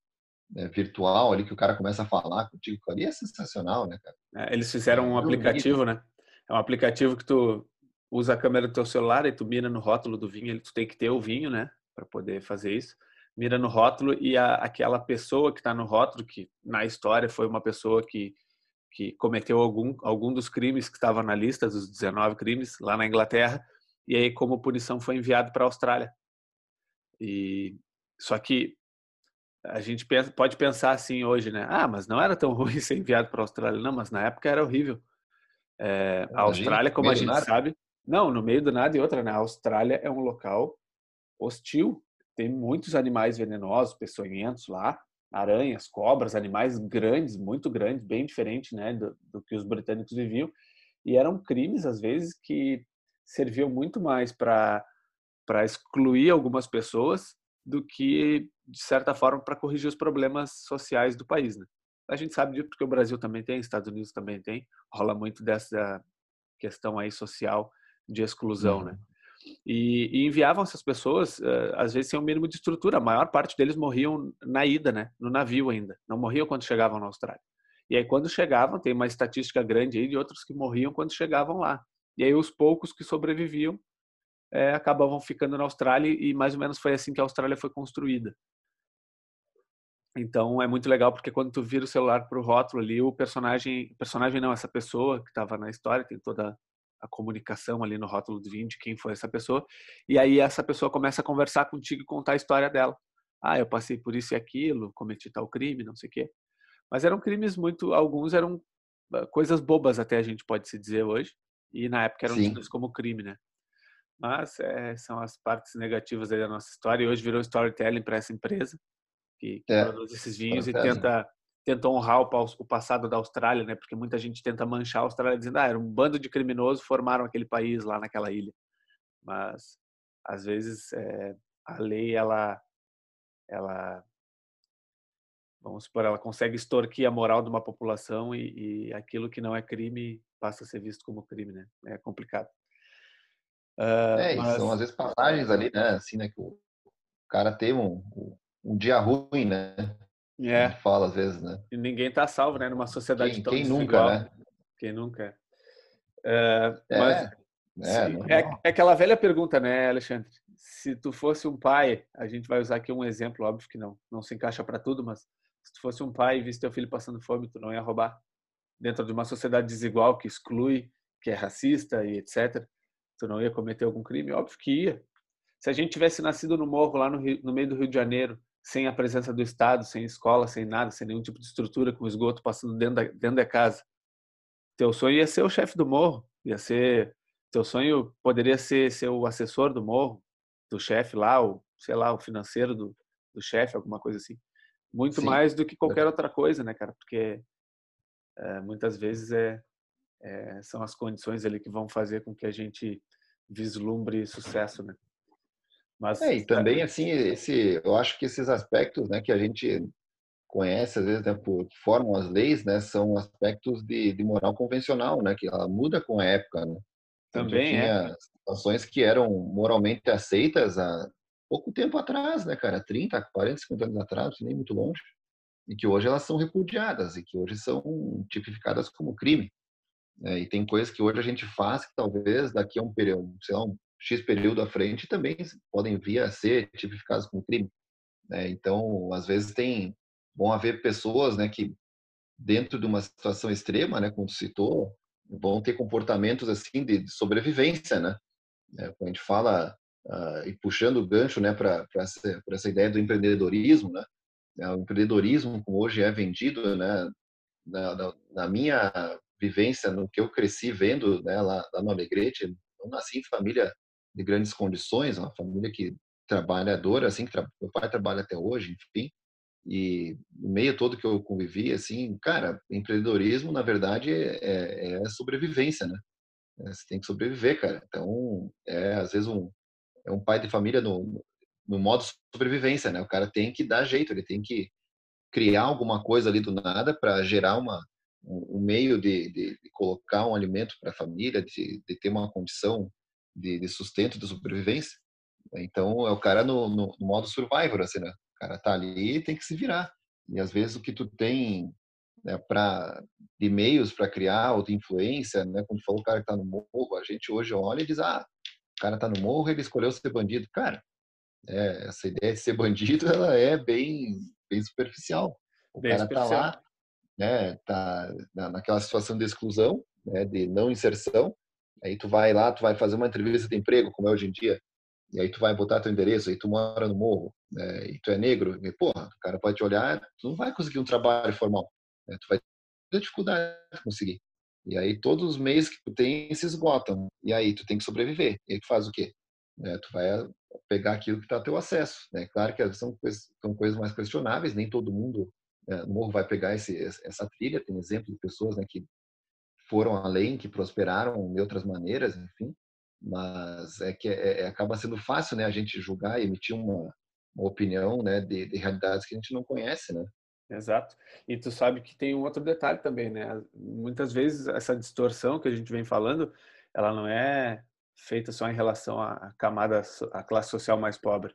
né, virtual ali que o cara começa a falar contigo. Ali é sensacional, né, cara?
É, eles fizeram um aplicativo, né? É um aplicativo que tu usa a câmera do teu celular e tu mira no rótulo do vinho, tu tem que ter o vinho, né, para poder fazer isso mira no rótulo e a, aquela pessoa que está no rótulo, que na história foi uma pessoa que, que cometeu algum, algum dos crimes que estava na lista dos 19 crimes lá na Inglaterra e aí como punição foi enviado para a Austrália. E só que a gente pensa, pode pensar assim hoje, né? Ah, mas não era tão ruim ser enviado para a Austrália, não, mas na época era horrível. É, a Austrália, como a gente sabe, não, no meio do nada e outra, né? A Austrália é um local hostil, tem muitos animais venenosos, peçonhentos lá, aranhas, cobras, animais grandes, muito grandes, bem diferente, né, do, do que os britânicos viviam. E eram crimes às vezes que serviam muito mais para para excluir algumas pessoas do que de certa forma para corrigir os problemas sociais do país, né? A gente sabe disso porque o Brasil também tem, Estados Unidos também tem, rola muito dessa questão aí social de exclusão, né? uhum. né? E, e, enviavam essas pessoas, uh, às vezes sem o um mínimo de estrutura. A maior parte deles morriam na ida, né? No navio ainda. Não morriam quando chegavam na Austrália. E aí quando chegavam, tem uma estatística grande aí de outros que morriam quando chegavam lá. E aí os poucos que sobreviviam é, acabavam ficando na Austrália e mais ou menos foi assim que a Austrália foi construída. Então é muito legal porque quando tu vira o celular para o rótulo ali, o personagem, personagem não, essa pessoa que estava na história, tem toda a comunicação ali no rótulo do de quem foi essa pessoa, e aí essa pessoa começa a conversar contigo e contar a história dela. Ah, eu passei por isso e aquilo, cometi tal crime, não sei o quê. Mas eram crimes muito, alguns eram ah, coisas bobas até a gente pode se dizer hoje, e na época eram tidos como crime, né? Mas é, são as partes negativas da nossa história, e hoje virou storytelling para essa empresa, que, que é, produz esses vinhos e tenta tenta honrar o, passado da Austrália, né? Porque muita gente tenta manchar a Austrália dizendo, ah, era um bando de criminosos formaram aquele país lá naquela ilha. Mas às vezes é, a lei ela ela vamos supor, ela consegue extorquir a moral de uma população e, e, aquilo que não é crime passa a ser visto como crime, né? É complicado.
Uh, é, mas... são às vezes passagens ali, né? Assim, né? Que o cara tem um, um dia ruim, né?
É.
Fala às vezes, né?
E ninguém está salvo, né? Numa sociedade
quem,
tão
quem nunca, né?
Quem nunca. É, é, mas é, é, é, aquela velha pergunta, né, Alexandre? Se tu fosse um pai, a gente vai usar aqui um exemplo, óbvio que não, não se encaixa para tudo, mas se tu fosse um pai e visse teu filho passando fome, tu não ia roubar dentro de uma sociedade desigual que exclui, que é racista e etc. Tu não ia cometer algum crime? Óbvio que ia. Se a gente tivesse nascido no morro lá no, Rio, no meio do Rio de Janeiro sem a presença do Estado, sem escola, sem nada, sem nenhum tipo de estrutura, com esgoto passando dentro da, dentro da casa. Teu sonho ia ser o chefe do morro, ia ser teu sonho poderia ser ser o assessor do morro, do chefe lá, o sei lá, o financeiro do, do chefe, alguma coisa assim. Muito Sim. mais do que qualquer outra coisa, né, cara? Porque é, muitas vezes é, é, são as condições ali que vão fazer com que a gente vislumbre sucesso, né?
Mas é, e também assim esse, eu acho que esses aspectos, né, que a gente conhece às vezes, né, por que formam as leis, né, são aspectos de, de moral convencional, né, que ela muda com a época, né.
Também tinha
é. situações que eram moralmente aceitas há pouco tempo atrás, né, cara, 30, 40, 50 anos atrás, nem muito longe, e que hoje elas são repudiadas e que hoje são tipificadas como crime. Né? E tem coisas que hoje a gente faz que talvez daqui a um período, sei lá, um X período à frente também podem vir a ser tipificados como crime. Né? Então, às vezes tem vão haver pessoas, né, que dentro de uma situação extrema, né, como citou, vão ter comportamentos assim de, sobrevivência, né? É, quando a gente fala uh, e puxando o gancho, né, para essa, essa ideia do empreendedorismo, né? É, o empreendedorismo, como hoje é vendido, né, na, na, na minha vivência, no que eu cresci vendo, né, lá, lá no Alegrete, eu nasci em família de grandes condições, uma família que trabalhadora, assim, que tra... meu pai trabalha até hoje, enfim, e no meio todo que eu convivi, assim, cara, empreendedorismo, na verdade, é, é, é sobrevivência, né? É, você tem que sobreviver, cara. Então, é às vezes um, é um pai de família no, no modo sobrevivência, né? O cara tem que dar jeito, ele tem que criar alguma coisa ali do nada para gerar uma um, um meio de, de, de, colocar um alimento para a família, de, de ter uma condição de, sustento, de sobrevivência. Então, é o cara no, no, no, modo survivor, assim, né? O cara tá ali e tem que se virar. E às vezes o que tu tem né, para de meios para criar ou de influência, né? Como tu falou, o cara que tá no morro, a gente hoje olha e diz, ah, o cara tá no morro, ele escolheu ser bandido. Cara, é, essa ideia de ser bandido, ela é bem, bem superficial. O bem cara superficial. tá lá né, tá naquela situação de exclusão, né, de não inserção, aí tu vai lá, tu vai fazer uma entrevista de emprego, como é hoje em dia, e aí tu vai botar teu endereço, aí tu mora no morro, né, e tu é negro, e porra, o cara pode te olhar, tu não vai conseguir um trabalho formal, né, tu vai ter dificuldade de conseguir. E aí todos os meios que tu tem se esgotam, e aí tu tem que sobreviver. E aí tu faz o quê? Né, tu vai pegar aquilo que está teu acesso. Né? Claro que são são coisas mais questionáveis, nem todo mundo no morro vai pegar esse, essa trilha. Tem exemplos de pessoas né, que foram além, que prosperaram de outras maneiras, enfim. Mas é que é, é, acaba sendo fácil né, a gente julgar e emitir uma, uma opinião né, de, de realidades que a gente não conhece, né?
Exato. E tu sabe que tem um outro detalhe também, né? Muitas vezes essa distorção que a gente vem falando, ela não é feita só em relação à camada, à classe social mais pobre.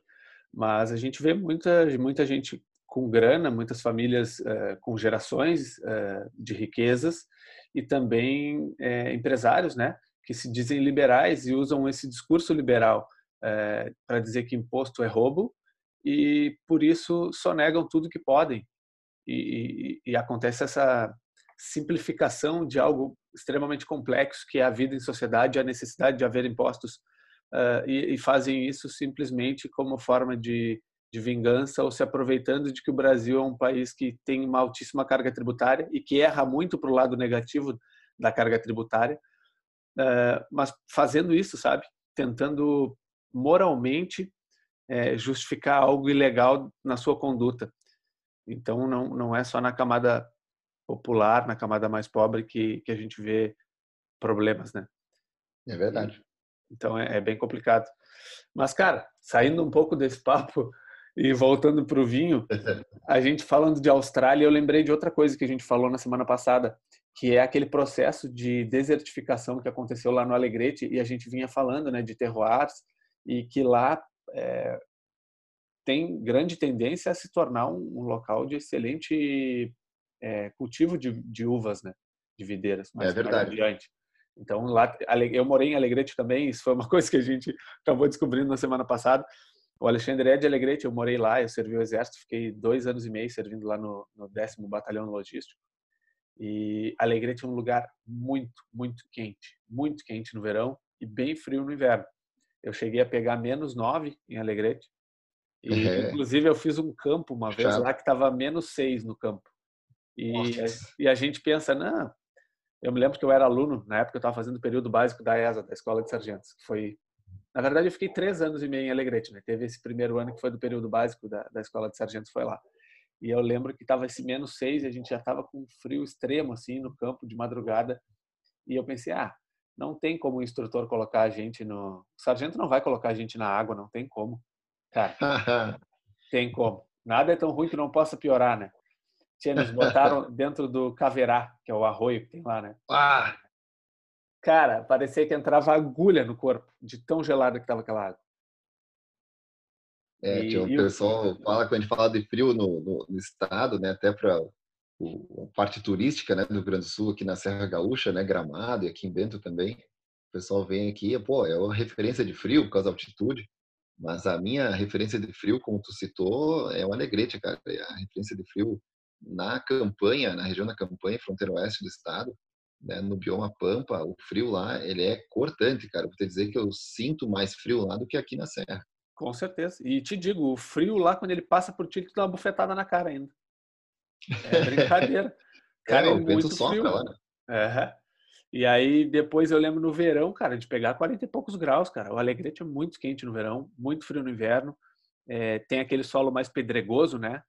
Mas a gente vê muita, muita gente com grana, muitas famílias eh, com gerações eh, de riquezas e também eh, empresários, né, que se dizem liberais e usam esse discurso liberal para dizer que imposto é roubo e por isso só negam tudo que podem. E, e, e acontece essa simplificação de algo extremamente complexo que é a vida em sociedade, a necessidade de haver impostos uh, e, e, fazem isso simplesmente como forma de, de vingança ou se aproveitando de que o Brasil é um país que tem uma altíssima carga tributária e que erra muito para o lado negativo da carga tributária, uh, mas fazendo isso, sabe, tentando moralmente é, justificar algo ilegal na sua conduta. Então não não é só na camada popular, na camada mais pobre, que, que a gente vê problemas, né?
É verdade.
Então é, é bem complicado. Mas, cara, saindo um pouco desse papo e voltando para o vinho, a gente falando de Austrália, eu lembrei de outra coisa que a gente falou na semana passada, que é aquele processo de desertificação que aconteceu lá no Alegrete e a gente vinha falando, né, de terroirs e que lá é, tem grande tendência a se tornar um, um local de excelente é, cultivo de, de, uvas, né? De videiras.
Mais, é verdade.
adiante. Então, lá, eu morei em Alegrete também, isso foi uma coisa que a gente acabou descobrindo na semana passada. O Alexandre é de Alegrete, eu morei lá, eu servi o exército, fiquei dois anos e meio servindo lá no, no décimo batalhão logístico. E Alegrete é um lugar muito, muito quente, muito quente no verão e bem frio no inverno. Eu cheguei a pegar menos nove em Alegrete. E, é. inclusive, eu fiz um campo uma vez lá que estava menos seis no campo. E, e a gente pensa, não, eu me lembro que eu era aluno, na época eu estava fazendo o período básico da ESA, da Escola de Sargentos, que foi, na verdade eu fiquei três anos e meio em Alegrete, né? Teve esse primeiro ano que foi do período básico da, da Escola de Sargentos, foi lá. E eu lembro que estava esse menos seis e a gente já estava com frio extremo, assim, no campo de madrugada. E eu pensei, ah, não tem como o instrutor colocar a gente no... O sargento não vai colocar a gente na água, não tem como. Cara, tem como. Nada é tão ruim que não possa piorar, né? Tinha, nos botaram dentro do Caverá, que é o arroio que tem lá, né?
Ah!
Cara, parecia que entrava agulha no corpo, de tão gelada que estava aquela água.
É, tinha um pessoal fala quando a gente fala de frio no, no, no estado, né? Até para a parte turística, né? Do Rio Grande do Sul, aqui na Serra Gaúcha, né? Gramado e aqui em Bento também. O pessoal vem aqui, pô, é uma referência de frio por causa da altitude. Mas a minha referência de frio, como tu citou, é o Alegrete, cara. É a referência de frio na campanha, na região da campanha, fronteira oeste do estado, né, no bioma Pampa, o frio lá, ele é cortante, cara. Vou te dizer que eu sinto mais frio lá do que aqui na Serra.
Com certeza. E te digo, o frio lá, quando ele passa por ti, tu dá uma bufetada na cara ainda. É brincadeira.
cara, é, é muito frio. Lá, né?
É. E aí, depois eu lembro no verão, cara, de pegar 40 e poucos graus, cara. O Alegrete é muito quente no verão, muito frio no inverno. É, tem aquele solo mais pedregoso, né?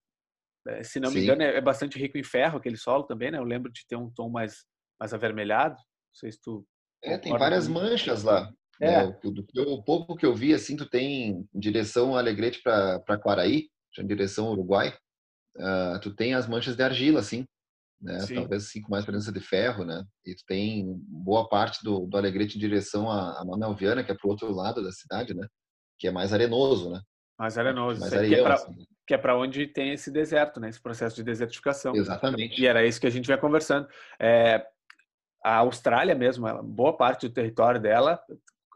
É, se não me Sim. engano, é, é, bastante rico em ferro aquele solo também, né? Eu lembro de ter um tom mais, mais avermelhado. Não sei se tu.
É, tem várias manchas lá. É. Né? Do, do, pouco que eu vi, assim, tu tem em direção Alegrete para Quaraí, em direção Uruguai, uh, tu tem as manchas de argila, assim, né? Talvez assim com mais presença de ferro, né? E tu tem boa parte do, do Alegrete em direção a, a Manuel Viana, que é pro outro lado da cidade, né? Que é mais arenoso, né?
Mais arenoso. Mais areião, que é para assim. onde tem esse deserto, né? Esse processo de desertificação.
Exatamente.
E era isso que a gente vai conversando. É, a Austrália mesmo, ela, boa parte do território dela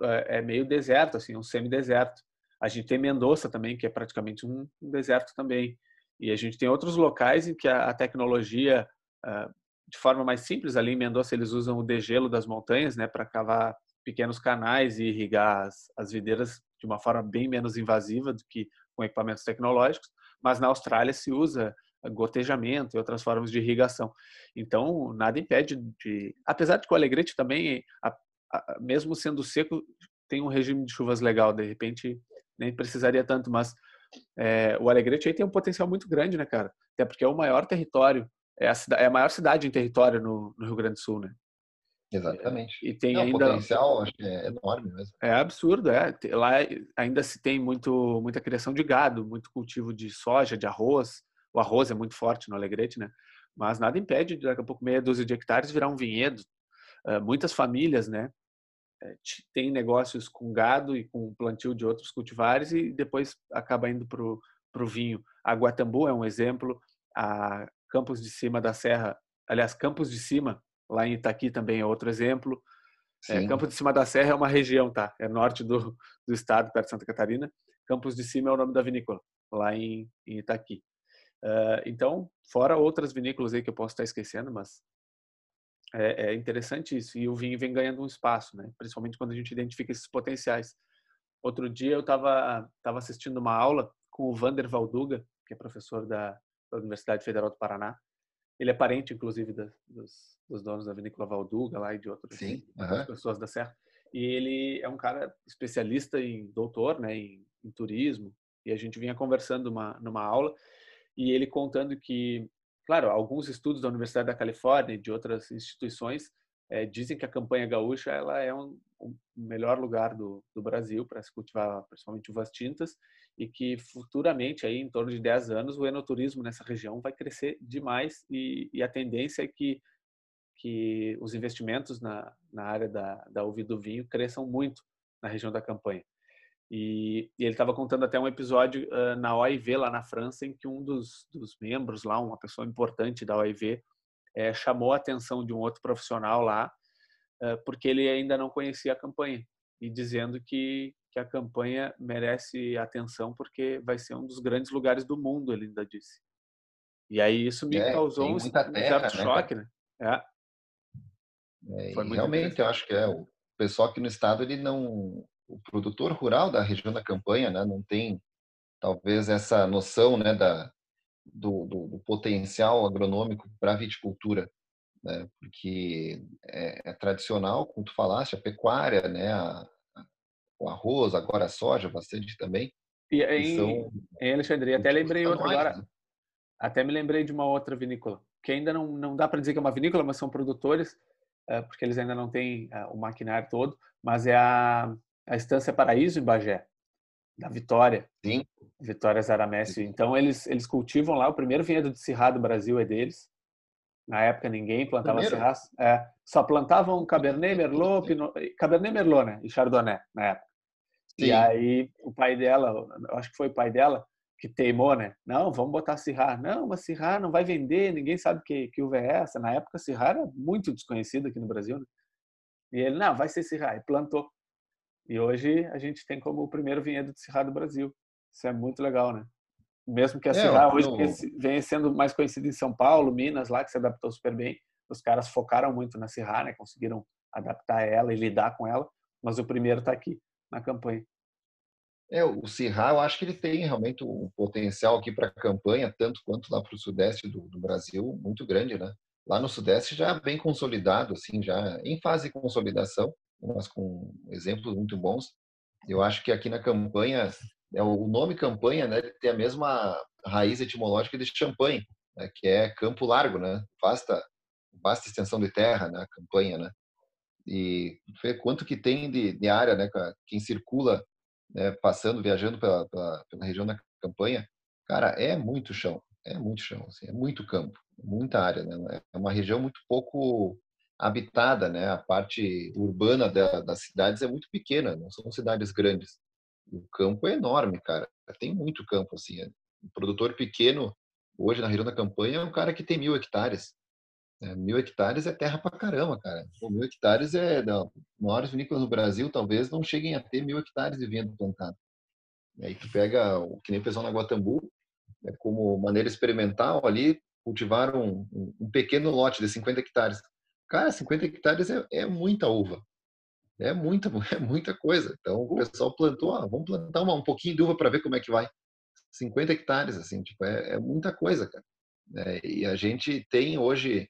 é, é meio deserto, assim, um semi-deserto. A gente tem Mendoza também, que é praticamente um, deserto também. E a gente tem outros locais em que a, tecnologia de forma mais simples, ali em Mendoza eles usam o degelo das montanhas né, para cavar pequenos canais e irrigar as, as videiras de uma forma bem menos invasiva do que com equipamentos tecnológicos, mas na Austrália se usa gotejamento e outras formas de irrigação. Então, nada impede de... Apesar de que o Alegrete também, a, a, mesmo sendo seco, tem um regime de chuvas legal, de repente nem precisaria tanto, mas é, o Alegrete aí tem um potencial muito grande, né, cara? Até porque é o maior território, é a, é a maior cidade em território no, no Rio Grande do Sul, né?
Exatamente.
E tem
Não,
ainda.
O potencial acho que é enorme mesmo.
É absurdo, é. Lá ainda se tem muito, muita criação de gado, muito cultivo de soja, de arroz. O arroz é muito forte no Alegrete, né? Mas nada impede de daqui a pouco meia dúzia de hectares virar um vinhedo. Uh, muitas famílias, né? Eh, tem negócios com gado e com plantio de outros cultivares e depois acaba indo para o vinho. A Guatambu é um exemplo, a Campos de Cima da Serra, aliás, Campos de Cima Lá em Itaqui também é outro exemplo. É, Campos de Cima da Serra é uma região, tá? É norte do, do estado, perto de Santa Catarina. Campos de Cima é o nome da vinícola, lá em, em Itaqui. Uh, então, fora outras vinícolas aí que eu posso estar esquecendo, mas é, é, interessante isso. E o vinho vem ganhando um espaço, né? Principalmente quando a gente identifica esses potenciais. Outro dia eu estava tava assistindo uma aula com o Vander Valduga, que é professor da, da Universidade Federal do Paraná, ele é parente, inclusive, da, dos, dos, donos da vinícola Valduga lá e de outras,
Sim,
uhum. pessoas da Serra. E ele é um cara especialista em doutor, né, em, em turismo. E a gente vinha conversando numa, numa aula e ele contando que, claro, alguns estudos da Universidade da Califórnia e de outras instituições é, dizem que a campanha gaúcha ela é um, um melhor lugar do, do Brasil para se cultivar, principalmente uvas tintas, e que futuramente, aí, em torno de 10 anos, o enoturismo nessa região vai crescer demais e, e a tendência é que, que os investimentos na, na área da, da uva e do vinho cresçam muito na região da campanha. E, e ele estava contando até um episódio uh, na OIV, lá na França, em que um dos, dos membros lá, uma pessoa importante da OIV, é, chamou a atenção de um outro profissional lá, é, porque ele ainda não conhecia a campanha e dizendo que, que a campanha merece atenção porque vai ser um dos grandes lugares do mundo, ele ainda disse. E aí isso me
é,
causou um, terra, um, certo né, choque, né?
É. É, realmente, eu acho que é o pessoal aqui no estado ele não, o produtor rural da região da campanha, né, não tem talvez essa noção, né, da do, do, do potencial agronômico para a viticultura, né? porque é, é, tradicional, como tu falaste, a pecuária, né? A, a, o arroz, agora a soja, bastante também.
E em, são, em Alexandria, até lembrei outra agora, né? até me lembrei de uma outra vinícola, que ainda não, não dá para dizer que é uma vinícola, mas são produtores, é, porque eles ainda não têm é, o maquinário todo, mas é a, a Estância Paraíso em Bagé da Vitória.
Sim.
Vitória Zaramessi. Então eles eles cultivam lá o primeiro vinhedo de Syrah do Brasil é deles. Na época ninguém plantava Syrah, é, só plantavam Cabernet Merlot, Pinot, Cabernet Merlot, né, e Chardonnay na época. Sim. E aí o pai dela, acho que foi o pai dela que teimou, né? Não, vamos botar Syrah. Não, mas Syrah não vai vender, ninguém sabe que que uva é essa. Na época Syrah era muito desconhecido aqui no Brasil, né? E ele, não, vai ser Syrah, e plantou. E hoje a gente tem como o primeiro vinhedo de Syrah do Brasil. Isso é muito legal, né? Mesmo que a Syrah é, hoje eu... venha sendo mais conhecida em São Paulo, Minas, lá que se adaptou super bem, os caras focaram muito na Syrah, né? Conseguiram adaptar ela e lidar com ela, mas o primeiro está aqui na campanha.
É, o Syrah, eu acho que ele tem realmente um potencial aqui para a campanha, tanto quanto lá para o sudeste do, do, Brasil, muito grande, né? Lá no sudeste já bem consolidado, assim, já em fase de consolidação, mas com exemplos muito bons. Eu acho que aqui na campanha, é o nome campanha, né, tem a mesma raiz etimológica de champanhe, né, que é campo largo, né, vasta, vasta extensão de terra, né, a campanha, né. E ver quanto que tem de, de área, né, quem circula, né, passando, viajando pela, pela, pela região da campanha, cara, é muito chão, é muito chão, assim, é muito campo, muita área, né, é uma região muito pouco habitada, né? A parte urbana da, das cidades é muito pequena, não são cidades grandes. O campo é enorme, cara. Tem muito campo, assim. Um produtor pequeno, hoje na região da campanha, é um cara que tem mil hectares. É, mil hectares é terra pra caramba, cara. Pô, mil hectares é da maiores vinícolas no Brasil, talvez não cheguem a ter mil hectares de vinho plantado. E aí tu pega o que nem o pessoal na Guatambu, é como maneira experimental ali, cultivar um, um, pequeno lote de 50 hectares. Cara, 50 hectares é, é muita uva. É muita, é muita coisa. Então o pessoal plantou, ah, vamos plantar uma, um pouquinho de uva para ver como é que vai. 50 hectares, assim, tipo, é, é muita coisa, cara. É, e a gente tem hoje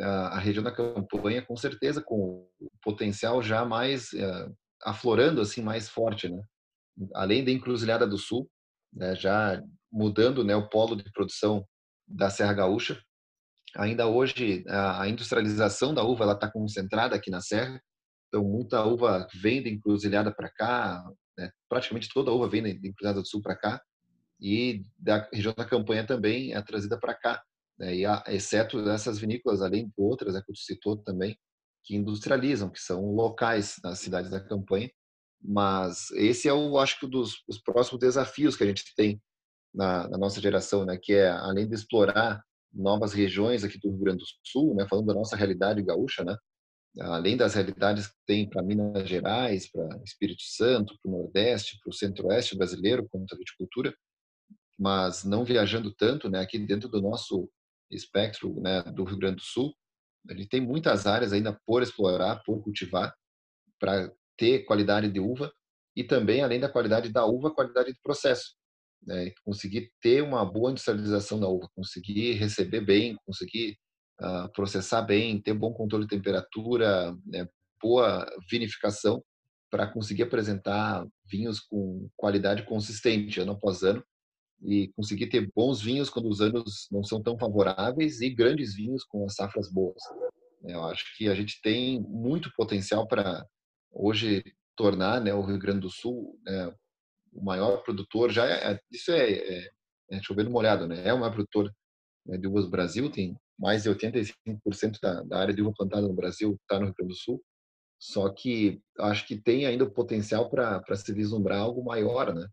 a, a, região da campanha, com certeza, com o potencial já mais uh, aflorando, assim, mais forte, né? Além da encruzilhada do sul, né, já mudando né, o polo de produção da Serra Gaúcha. Ainda hoje, a, a industrialização da uva está concentrada aqui na Serra, então, muita uva vem da encruzilhada para cá, né? praticamente toda a uva vem da encruzilhada do sul para cá, e da região da campanha também é trazida para cá. Né? E há, exceto essas vinícolas, além de outras né, que tu citou também, que industrializam, que são locais nas cidades da campanha. Mas esse é, o, acho que, um dos os próximos desafios que a gente tem na, na, nossa geração, né? que é, além de explorar novas regiões aqui do Rio Grande do Sul, né? falando da nossa realidade gaúcha, né? além das realidades que tem para Minas Gerais, para Espírito Santo, para o Nordeste, para o Centro-Oeste brasileiro, como a viticultura, mas não viajando tanto, né, aqui dentro do nosso espectro né, do Rio Grande do Sul, ele tem muitas áreas ainda por explorar, por cultivar, para ter qualidade de uva e também, além da qualidade da uva, qualidade de processo. Né, conseguir ter uma boa industrialização da uva, conseguir receber bem, conseguir uh, processar bem, ter bom controle de temperatura, né, boa vinificação para conseguir apresentar vinhos com qualidade consistente ano após ano e conseguir ter bons vinhos quando os anos não são tão favoráveis e grandes vinhos com as safras boas. Eu acho que a gente tem muito potencial para hoje tornar né, o Rio Grande do Sul né, o maior produtor. Já é, é isso é, é, é chovendo molhado, né? É o maior produtor né, de uvas do Brasil, tem mais de 85% da, da área de uva plantada no Brasil está no Rio Grande do Sul. Só que acho que tem ainda o potencial para se vislumbrar algo maior, né?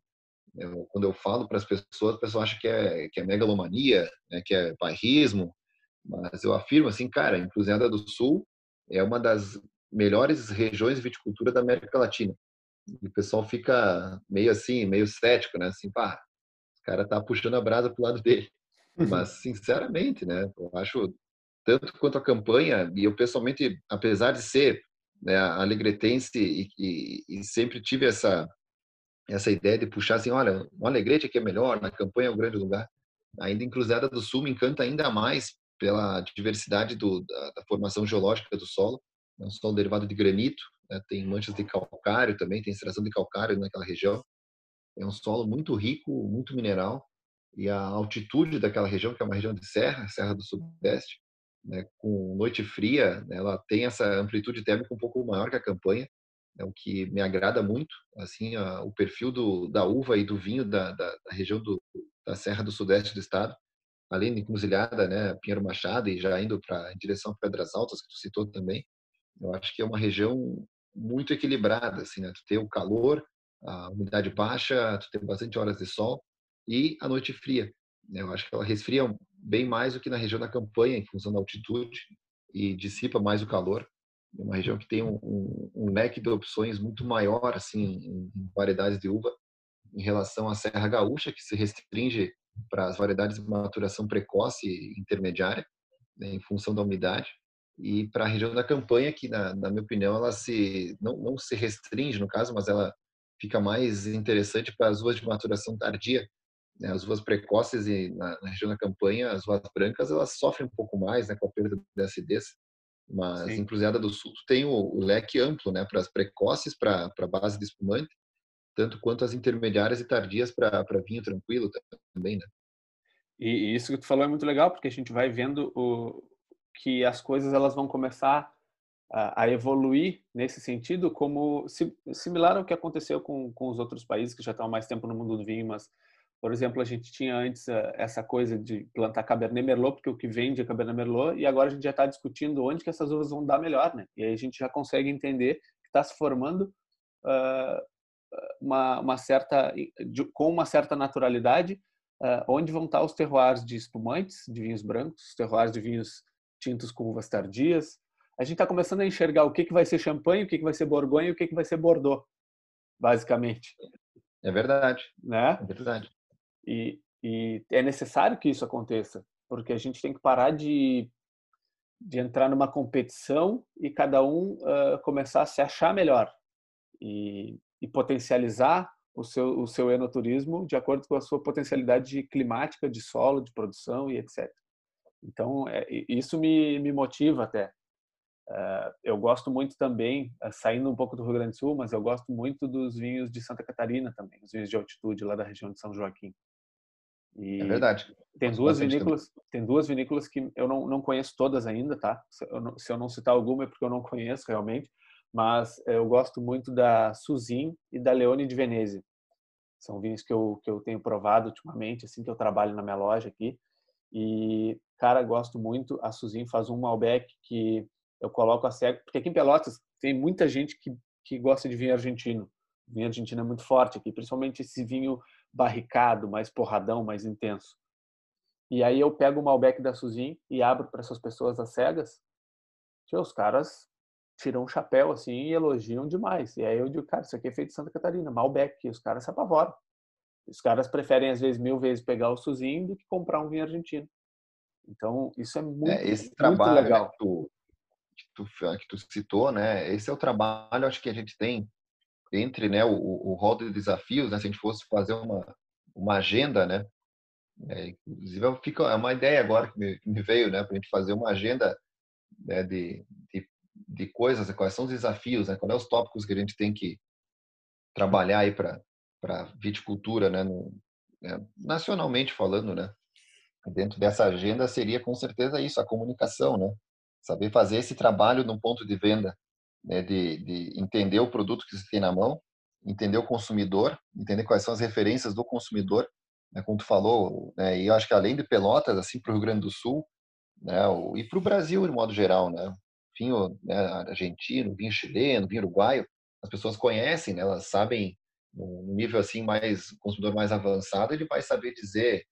Eu, quando eu falo para as pessoas, a pessoa acha que é, que é megalomania, né, que é bairrismo, mas eu afirmo assim, cara, a Encruzilhada do Sul é uma das melhores regiões de viticultura da América Latina. E o pessoal fica meio assim, meio cético, né? Assim, pá, o cara tá puxando a brasa pro lado dele. Uhum. Mas, sinceramente, né, eu acho, tanto quanto a campanha, e eu pessoalmente, apesar de ser né, alegretense e, e, e, sempre tive essa, essa ideia de puxar assim, olha, um Alegrete aqui é melhor, na campanha é um grande lugar. Ainda em Cruzada do Sul me encanta ainda mais pela diversidade do, da, da, formação geológica do solo. É um solo derivado de granito, né, tem manchas de calcário também, tem extração de calcário naquela região. É um solo muito rico, muito mineral, e a altitude daquela região, que é uma região de serra, Serra do Sudeste, né, com noite fria, né, ela tem essa amplitude térmica um pouco maior que a campanha, é o que me agrada muito, assim, a, o perfil do, da uva e do vinho da, da, da, região do, da Serra do Sudeste do estado, além de encruzilhada, né, Pinheiro Machado e já indo para em direção a Pedras Altas, que tu citou também, eu acho que é uma região muito equilibrada, assim, né, tu tem o calor, a umidade baixa, tu tem bastante horas de sol, e a noite fria. Né? Eu acho que ela resfria bem mais do que na região da campanha, em função da altitude, e dissipa mais o calor. É uma região que tem um, um, um leque de opções muito maior assim em, em variedades de uva em relação à Serra Gaúcha, que se restringe para as variedades de maturação precoce e intermediária, né, em função da umidade, e para a região da campanha, que na, na, minha opinião ela se não, não se restringe no caso, mas ela fica mais interessante para as uvas de maturação tardia, né, as uvas precoces e na, na, região da campanha, as uvas brancas, elas sofrem um pouco mais né, com a perda de acidez. Mas Sim. em Cruzada do Sul tem o, o, leque amplo né, para as precoces, para a base de espumante, tanto quanto as intermediárias e tardias para vinho tranquilo também. Né?
E isso que tu falou é muito legal, porque a gente vai vendo o, que as coisas elas vão começar a, a evoluir nesse sentido, como similar ao que aconteceu com, com os outros países que já estão há mais tempo no mundo do vinho, mas por exemplo, a gente tinha antes eh, essa coisa de plantar Cabernet Merlot, porque o que vende é Cabernet Merlot, e agora a gente já está discutindo onde que essas uvas vão dar melhor, né? E aí a gente já consegue entender que está se formando uh, uma, uma, certa, de, com uma certa naturalidade, uh, onde vão estar tá os terroirs de espumantes, de vinhos brancos, os terroirs de vinhos tintos com uvas tardias. A gente está começando a enxergar o que, que vai ser champanhe, o que, que vai ser borgonha e o que, que vai ser bordeaux, basicamente.
É verdade.
Né?
É verdade.
E, e é necessário que isso aconteça, porque a gente tem que parar de, de entrar numa competição e cada um uh, começar a se achar melhor e, e potencializar o seu, o seu enoturismo de acordo com a sua potencialidade climática, de solo, de produção e etc. Então, é, isso me, me motiva até. Uh, eu gosto muito também, uh, saindo um pouco do Rio Grande do Sul, mas eu gosto muito dos vinhos de Santa Catarina também, os vinhos de altitude lá da região de São Joaquim.
E é verdade.
Tem duas vinícolas, tem duas vinícolas que eu não, não conheço todas ainda, tá? Se eu, não, se eu não citar alguma é porque eu não conheço realmente, mas eu gosto muito da Suzin e da Leone de Veneze. São vinhos que eu, que eu tenho provado ultimamente, assim que eu trabalho na minha loja aqui. E, cara, gosto muito. A Suzin faz um Malbec que eu coloco a cego, porque aqui em Pelotas tem muita gente que, que gosta de vinho argentino. O vinho argentino é muito forte aqui, principalmente esse vinho barricado, mais porradão, mais intenso. E aí eu pego o Malbec da Suzin e abro para essas pessoas as cegas. Os caras tiram um chapéu assim e elogiam demais. E aí eu digo, cara, isso aqui é feito em Santa Catarina, Malbec, e os caras se apavoram. Os caras preferem às vezes mil vezes pegar o Suzin do que comprar um vinho argentino. Então, isso é muito, é, esse muito trabalho, né, legal.
Que, tu, que, tu, que tu citou, né? Esse é o trabalho, acho que a gente tem entre né, o, o rol de desafios, né, se a gente fosse fazer uma, uma agenda, né, é, inclusive fica, é uma ideia agora que me, que me veio, né, para a gente fazer uma agenda né, de, de, de, coisas, né, quais são os desafios, né, quais são os tópicos que a gente tem que trabalhar aí para para viticultura, né, no, né, nacionalmente falando, né, dentro dessa agenda seria com certeza isso, a comunicação, né, saber fazer esse trabalho num ponto de venda né, de, de entender o produto que você tem na mão, entender o consumidor, entender quais são as referências do consumidor, né, como tu falou, né, e eu acho que além de Pelotas, assim, para o Rio Grande do Sul, né, e para o Brasil, de modo geral, né, vinho né, argentino, vinho chileno, vinho uruguaio, as pessoas conhecem, né, elas sabem, no nível assim mais, consumidor mais avançado, ele vai saber dizer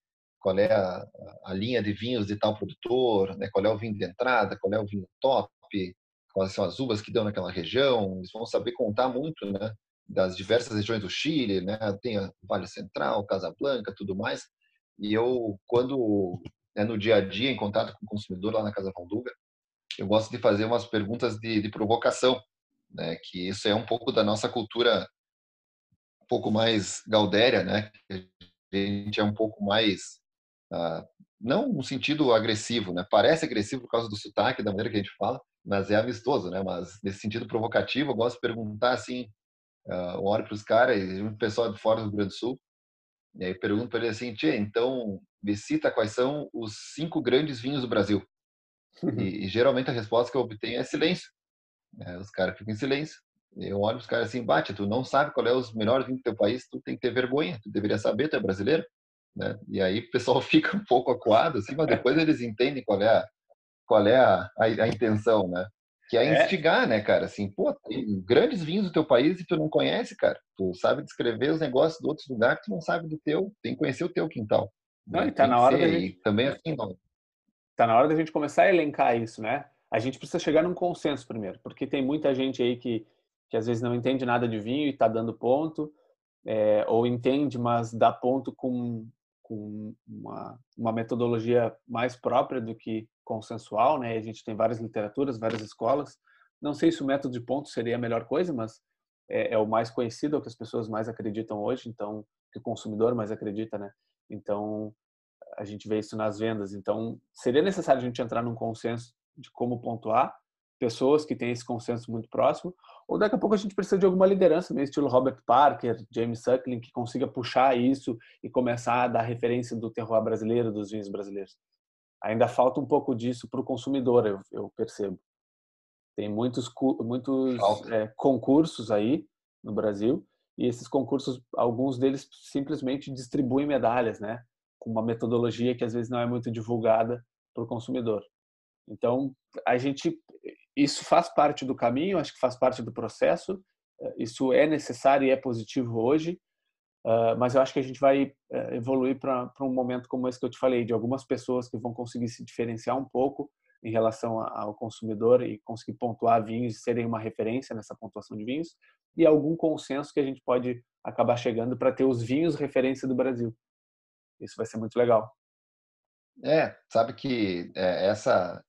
qual é a, a linha de vinhos de tal produtor, né, qual é o vinho de entrada, qual é o vinho top, quais são as uvas que dão naquela região, eles vão saber contar muito, né, das diversas regiões do Chile, né, tem a Vale Central, Casablanca, tudo mais. E eu, quando né, no dia a dia, em contato com o consumidor lá na Casa Valduga, eu gosto de fazer umas perguntas de, de provocação, né, que isso é um pouco da nossa cultura um pouco mais gaudéria, né, a gente é um pouco mais uh, não no sentido agressivo, né? Parece agressivo por causa do sotaque, da maneira que a gente fala, mas é amistoso, né? Mas nesse sentido provocativo, eu gosto de perguntar assim, uh, eu olho para os caras, um pessoal de fora do Rio Grande do Sul, e aí pergunto para ele assim, Tchê, então me cita quais são os cinco grandes vinhos do Brasil. E, e geralmente a resposta que eu obtenho é silêncio. É, os caras ficam em silêncio. Eu olho os caras assim, bate, tu não sabe qual é os melhores vinhos do teu país, tu tem que ter vergonha, tu deveria saber, tu é brasileiro. Né? E aí o pessoal fica um pouco acuado, assim, mas depois eles entendem qual é a, qual é a, a, a intenção, né? Que é, é instigar, é. né, cara? Assim, pô, tem grandes vinhos do teu país e tu não conhece, cara. Tu sabe descrever os negócios de outros lugares, tu não sabe do teu. Tem que conhecer o teu quintal.
Não, e tá na hora da
gente... também assim, não.
Tá na hora da gente começar a elencar isso, né? A gente precisa chegar num consenso primeiro, porque tem muita gente aí que, que às vezes não entende nada de vinho e tá dando ponto, é, ou entende, mas dá ponto com com uma, uma metodologia mais própria do que consensual, né? A gente tem várias literaturas, várias escolas. Não sei se o método de pontos seria a melhor coisa, mas é, é o mais conhecido, é o que as pessoas mais acreditam hoje, então que o consumidor mais acredita, né? Então a gente vê isso nas vendas. Então seria necessário a gente entrar num consenso de como pontuar pessoas que têm esse consenso muito próximo, ou daqui a pouco a gente precisa de alguma liderança, meio estilo Robert Parker, James Suckling, que consiga puxar isso e começar a dar referência do terroir brasileiro, dos vinhos brasileiros. Ainda falta um pouco disso para o consumidor, eu, eu, percebo. Tem muitos, muitos é, concursos aí no Brasil, e esses concursos, alguns deles simplesmente distribuem medalhas, né? Com uma metodologia que às vezes não é muito divulgada para o consumidor. Então, a gente isso faz parte do caminho, acho que faz parte do processo. Eh, isso é necessário e é positivo hoje, eh, mas eu acho que a gente vai eh, evoluir para um momento como esse que eu te falei, de algumas pessoas que vão conseguir se diferenciar um pouco em relação ao consumidor e conseguir pontuar vinhos e serem uma referência nessa pontuação de vinhos, e algum consenso que a gente pode acabar chegando para ter os vinhos referência do Brasil. Isso vai ser muito legal.
É, sabe que é, essa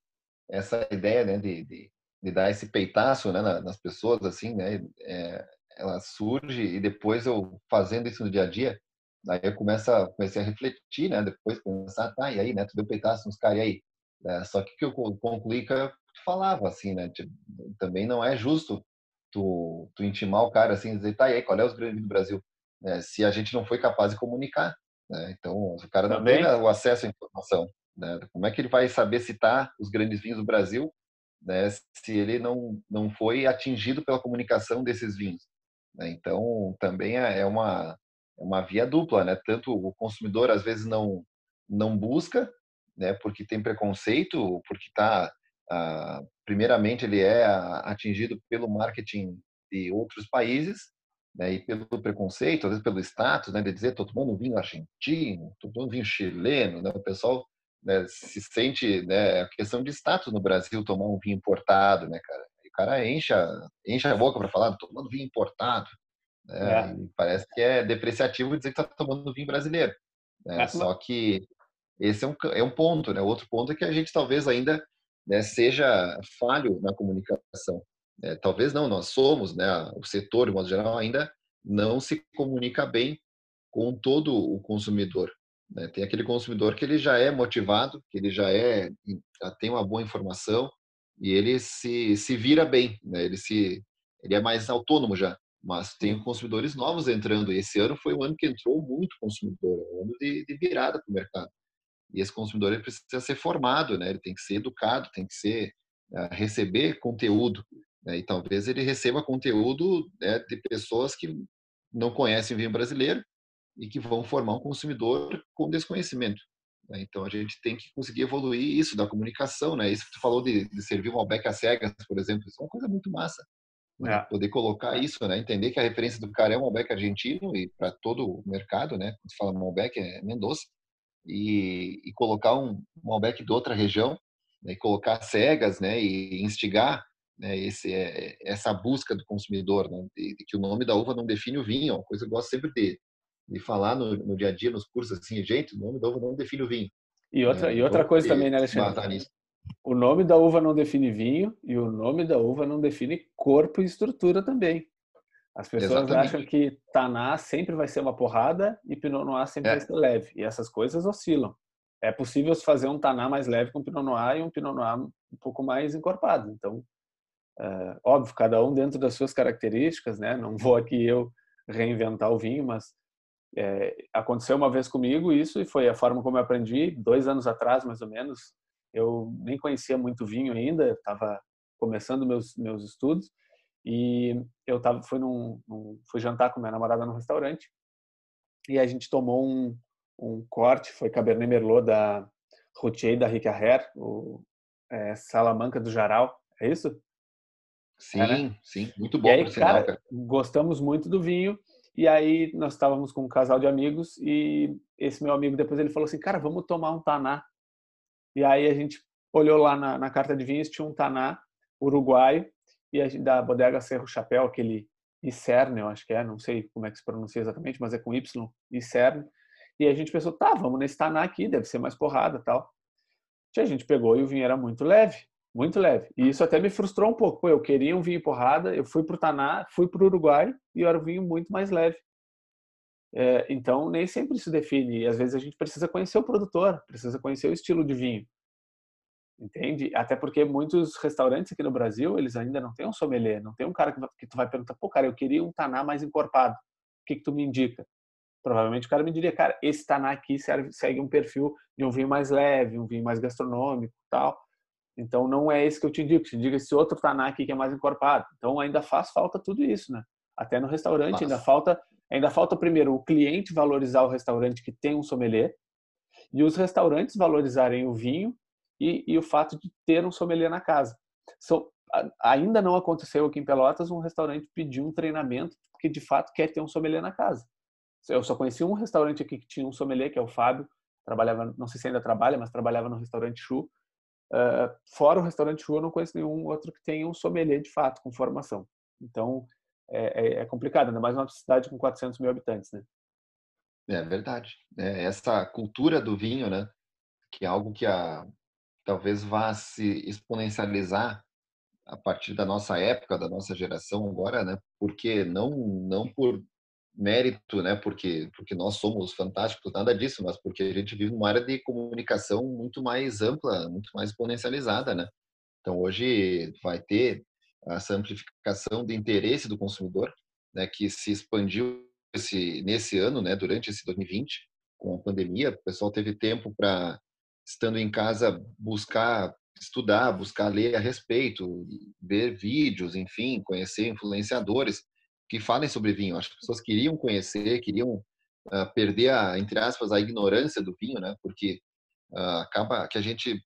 essa ideia né, de, de, de, dar esse peitaço né, nas pessoas, assim, né, é, ela surge e depois eu fazendo isso no dia a dia, aí eu começo a, comecei a refletir, né, depois pensar, tá, e aí, né, tu deu peitaço nos caras, e aí? É, só que que eu concluí que eu falava, assim, né, tipo, também não é justo tu, tu intimar o cara assim, dizer, tá, e aí, qual é os grandes do Brasil? É, se a gente não foi capaz de comunicar, né? Então, o cara não Também. tem o acesso à informação. Né? Como é que ele vai saber citar os grandes vinhos do Brasil né? se ele não, não foi atingido pela comunicação desses vinhos? Né? Então, também é, é uma, é uma via dupla, né? Tanto o consumidor, às vezes, não, não busca, né? porque tem preconceito, porque está... Primeiramente, ele é atingido pelo marketing de outros países, né, e pelo preconceito, às vezes pelo status, né, de dizer estou tomando vinho argentino, estou tomando vinho chileno, né, o pessoal né, se sente, né, a questão de status no Brasil tomar um vinho importado, né, cara, e o cara enche a, enche a boca para falar, estou tomando vinho importado, né, é. parece que é depreciativo dizer que está tomando vinho brasileiro, né, é. só que esse é um, é um ponto, né, outro ponto é que a gente talvez ainda né, seja falho na comunicação, é, talvez não, nós somos, né, o setor, de modo geral, ainda não se comunica bem com todo o consumidor. Né? Tem aquele consumidor que ele já é motivado, que ele já é já tem uma boa informação e ele se, se vira bem, né? ele se ele é mais autônomo já. Mas tem consumidores novos entrando. E esse ano foi um ano que entrou muito consumidor, um ano de, de virada para o mercado. E esse consumidor ele precisa ser formado, né? Ele tem que ser educado, tem que ser uh, receber conteúdo. Né? E talvez ele receba conteúdo né, de pessoas que não conhecem vinho brasileiro e que vão formar um consumidor com desconhecimento. Né? Então a gente tem que conseguir evoluir isso da comunicação, né? Isso que tu falou de, de servir um Malbec a cegas, por exemplo, isso é uma coisa muito massa. Né? É. Poder colocar isso, né? Entender que a referência do cara é um Malbec argentino e para todo o mercado, né? Quando se fala Malbec é Mendoza e, e colocar um Malbec de outra região, né? e colocar cegas, né? E instigar né, esse, é, essa busca do consumidor, né, de, de, que o nome da uva não define o vinho, é uma coisa que eu gosto sempre de, de falar no, no, dia a dia, nos cursos, assim, gente, o nome da uva não define o vinho.
E outra, é, e outra coisa também, né, Alexandre? O nome da uva não define vinho e o nome da uva não define corpo e estrutura também. As pessoas Exatamente. acham que Taná sempre vai ser uma porrada e Pinot Noir sempre é. vai ser leve. E essas coisas oscilam. É possível fazer um Taná mais leve com Pinot Noir e um Pinot Noir um pouco mais encorpado. Então, Uh, óbvio, cada um dentro das suas características, né? Não vou aqui eu reinventar o vinho, mas é, aconteceu uma vez comigo isso e foi a forma como eu aprendi. Dois anos atrás, mais ou menos, eu nem conhecia muito vinho ainda, estava começando meus meus estudos e eu tava fui num, num, fui jantar com minha namorada num restaurante e a gente tomou um, um corte, foi Cabernet Merlot da Routier da Ricarrer, o é, Salamanca do Jaral, é isso?
Sim, é, né? sim, muito bom. E
aí, cara, cara, gostamos muito do vinho. E aí nós estávamos com um casal de amigos e esse meu amigo depois ele falou assim, cara, vamos tomar um taná. E aí a gente olhou lá na, na carta de vinhos, tinha um taná uruguaio e a, da bodega Cerro Chapéu, aquele Icerne, eu acho que é, não sei como é que se pronuncia exatamente, mas é com Y, Icerne. E a gente pensou, tá, vamos nesse taná aqui, deve ser mais porrada tal. E a gente pegou e o vinho era muito leve. Muito leve. E isso até me frustrou um pouco. Pô, eu queria um vinho porrada, eu fui para o Taná, fui para o Uruguai e era um vinho muito mais leve. É, então, nem sempre se define. E às vezes a gente precisa conhecer o produtor, precisa conhecer o estilo de vinho. Entende? Até porque muitos restaurantes aqui no Brasil, eles ainda não têm um sommelier, não tem um cara que, que tu vai perguntar, pô, cara, eu queria um Taná mais encorpado. O que, que tu me indica? Provavelmente o cara me diria, cara, esse Taná aqui serve, segue um perfil de um vinho mais leve, um vinho mais gastronômico tal. Então não é esse que eu te indico, te digo esse outro taná aqui que é mais encorpado. Então ainda faz falta tudo isso, né? Até no restaurante Nossa. ainda falta, ainda falta primeiro o cliente valorizar o restaurante que tem um sommelier e os restaurantes valorizarem o vinho e, e o fato de ter um sommelier na casa. São, ainda não aconteceu aqui em Pelotas um restaurante pedir um treinamento porque de fato quer ter um sommelier na casa. Eu só conheci um restaurante aqui que tinha um sommelier, que é o Fábio, trabalhava, não sei se ainda trabalha, mas trabalhava no restaurante Chu Uh, fora o restaurante Rua, eu não conheço nenhum outro que tenha um sommelier de fato, com formação. Então, é, é, é complicado, ainda mais uma cidade com 400 mil habitantes, né?
É verdade. É, essa cultura do vinho, né? que é algo que a, talvez vá se exponencializar a partir da nossa época, da nossa geração agora, né? Porque não não por mérito, né? Porque porque nós somos fantásticos, nada disso, mas porque a gente vive numa área de comunicação muito mais ampla, muito mais exponencializada, né? Então hoje vai ter essa amplificação de interesse do consumidor, né? Que se expandiu esse nesse ano, né? Durante esse 2020 com a pandemia, o pessoal teve tempo para estando em casa buscar estudar, buscar ler a respeito, ver vídeos, enfim, conhecer influenciadores que falem sobre vinho. As pessoas queriam conhecer, queriam uh, perder a, entre aspas, a ignorância do vinho, né? Porque uh, acaba que a gente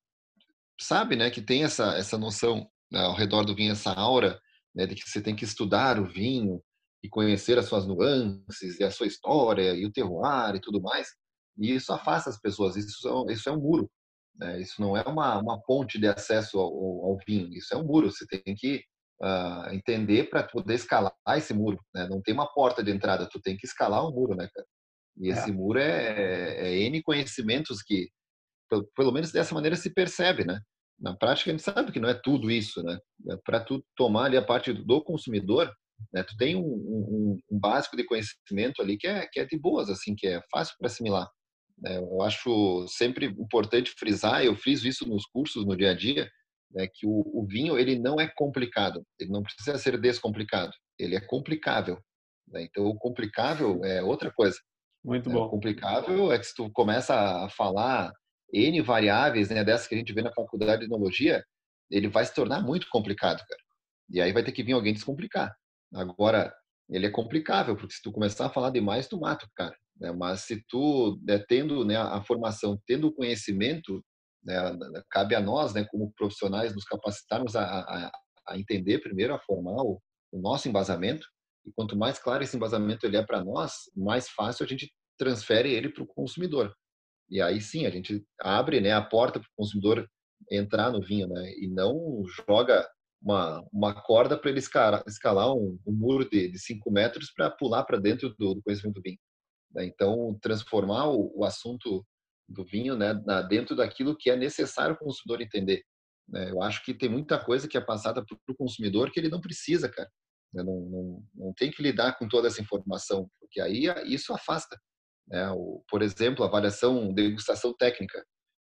sabe, né, que tem essa essa noção né, ao redor do vinho, essa aura, né, de que você tem que estudar o vinho e conhecer as suas nuances e a sua história e o terroir e tudo mais. E isso afasta as pessoas. Isso, é isso é um muro né? Isso não é uma, uma ponte de acesso ao, ao, vinho, isso é um muro. Você tem que uh, entender para poder escalar esse muro. Né? Não tem uma porta de entrada, tu tem que escalar o um muro, né, cara? E é. esse muro é, é, N conhecimentos que, pelo, pelo menos dessa maneira, se percebe, né? Na prática, a gente sabe que não é tudo isso, né? É para tu tomar ali a parte do consumidor, né? Tu tem um, um, um, básico de conhecimento ali que é, que é de boas, assim, que é fácil para assimilar. Né? Eu acho sempre importante frisar, eu friso isso nos cursos, no dia a dia, né, que o, o, vinho ele não é complicado, ele não precisa ser descomplicado, ele é complicável. Né? Então, o complicável é outra coisa.
Muito né? bom.
O complicável é que se tu começa a falar N variáveis, né, dessas que a gente vê na faculdade de enologia, ele vai se tornar muito complicado, cara. E aí vai ter que vir alguém descomplicar. Agora, ele é complicável, porque se tu começar a falar demais, tu mata o cara. Né? Mas se tu, né, tendo né, a formação, tendo o conhecimento, né, cabe a nós, né, como profissionais, nos capacitarmos a, a, a entender primeiro, a formar o, o, nosso embasamento. E quanto mais claro esse embasamento ele é para nós, mais fácil a gente transfere ele para o consumidor. E aí sim, a gente abre né, a porta para o consumidor entrar no vinho, né? E não joga uma, uma corda para ele escalar, escalar um, um, muro de 5 metros para pular para dentro do, do, conhecimento do vinho. Né? Então, transformar o, o, assunto do vinho né, dentro daquilo que é necessário o consumidor entender. Né? Eu acho que tem muita coisa que é passada para o consumidor que ele não precisa, cara. Né? Não, não, não tem que lidar com toda essa informação, porque aí isso afasta. Né? O, por exemplo, avaliação, degustação técnica.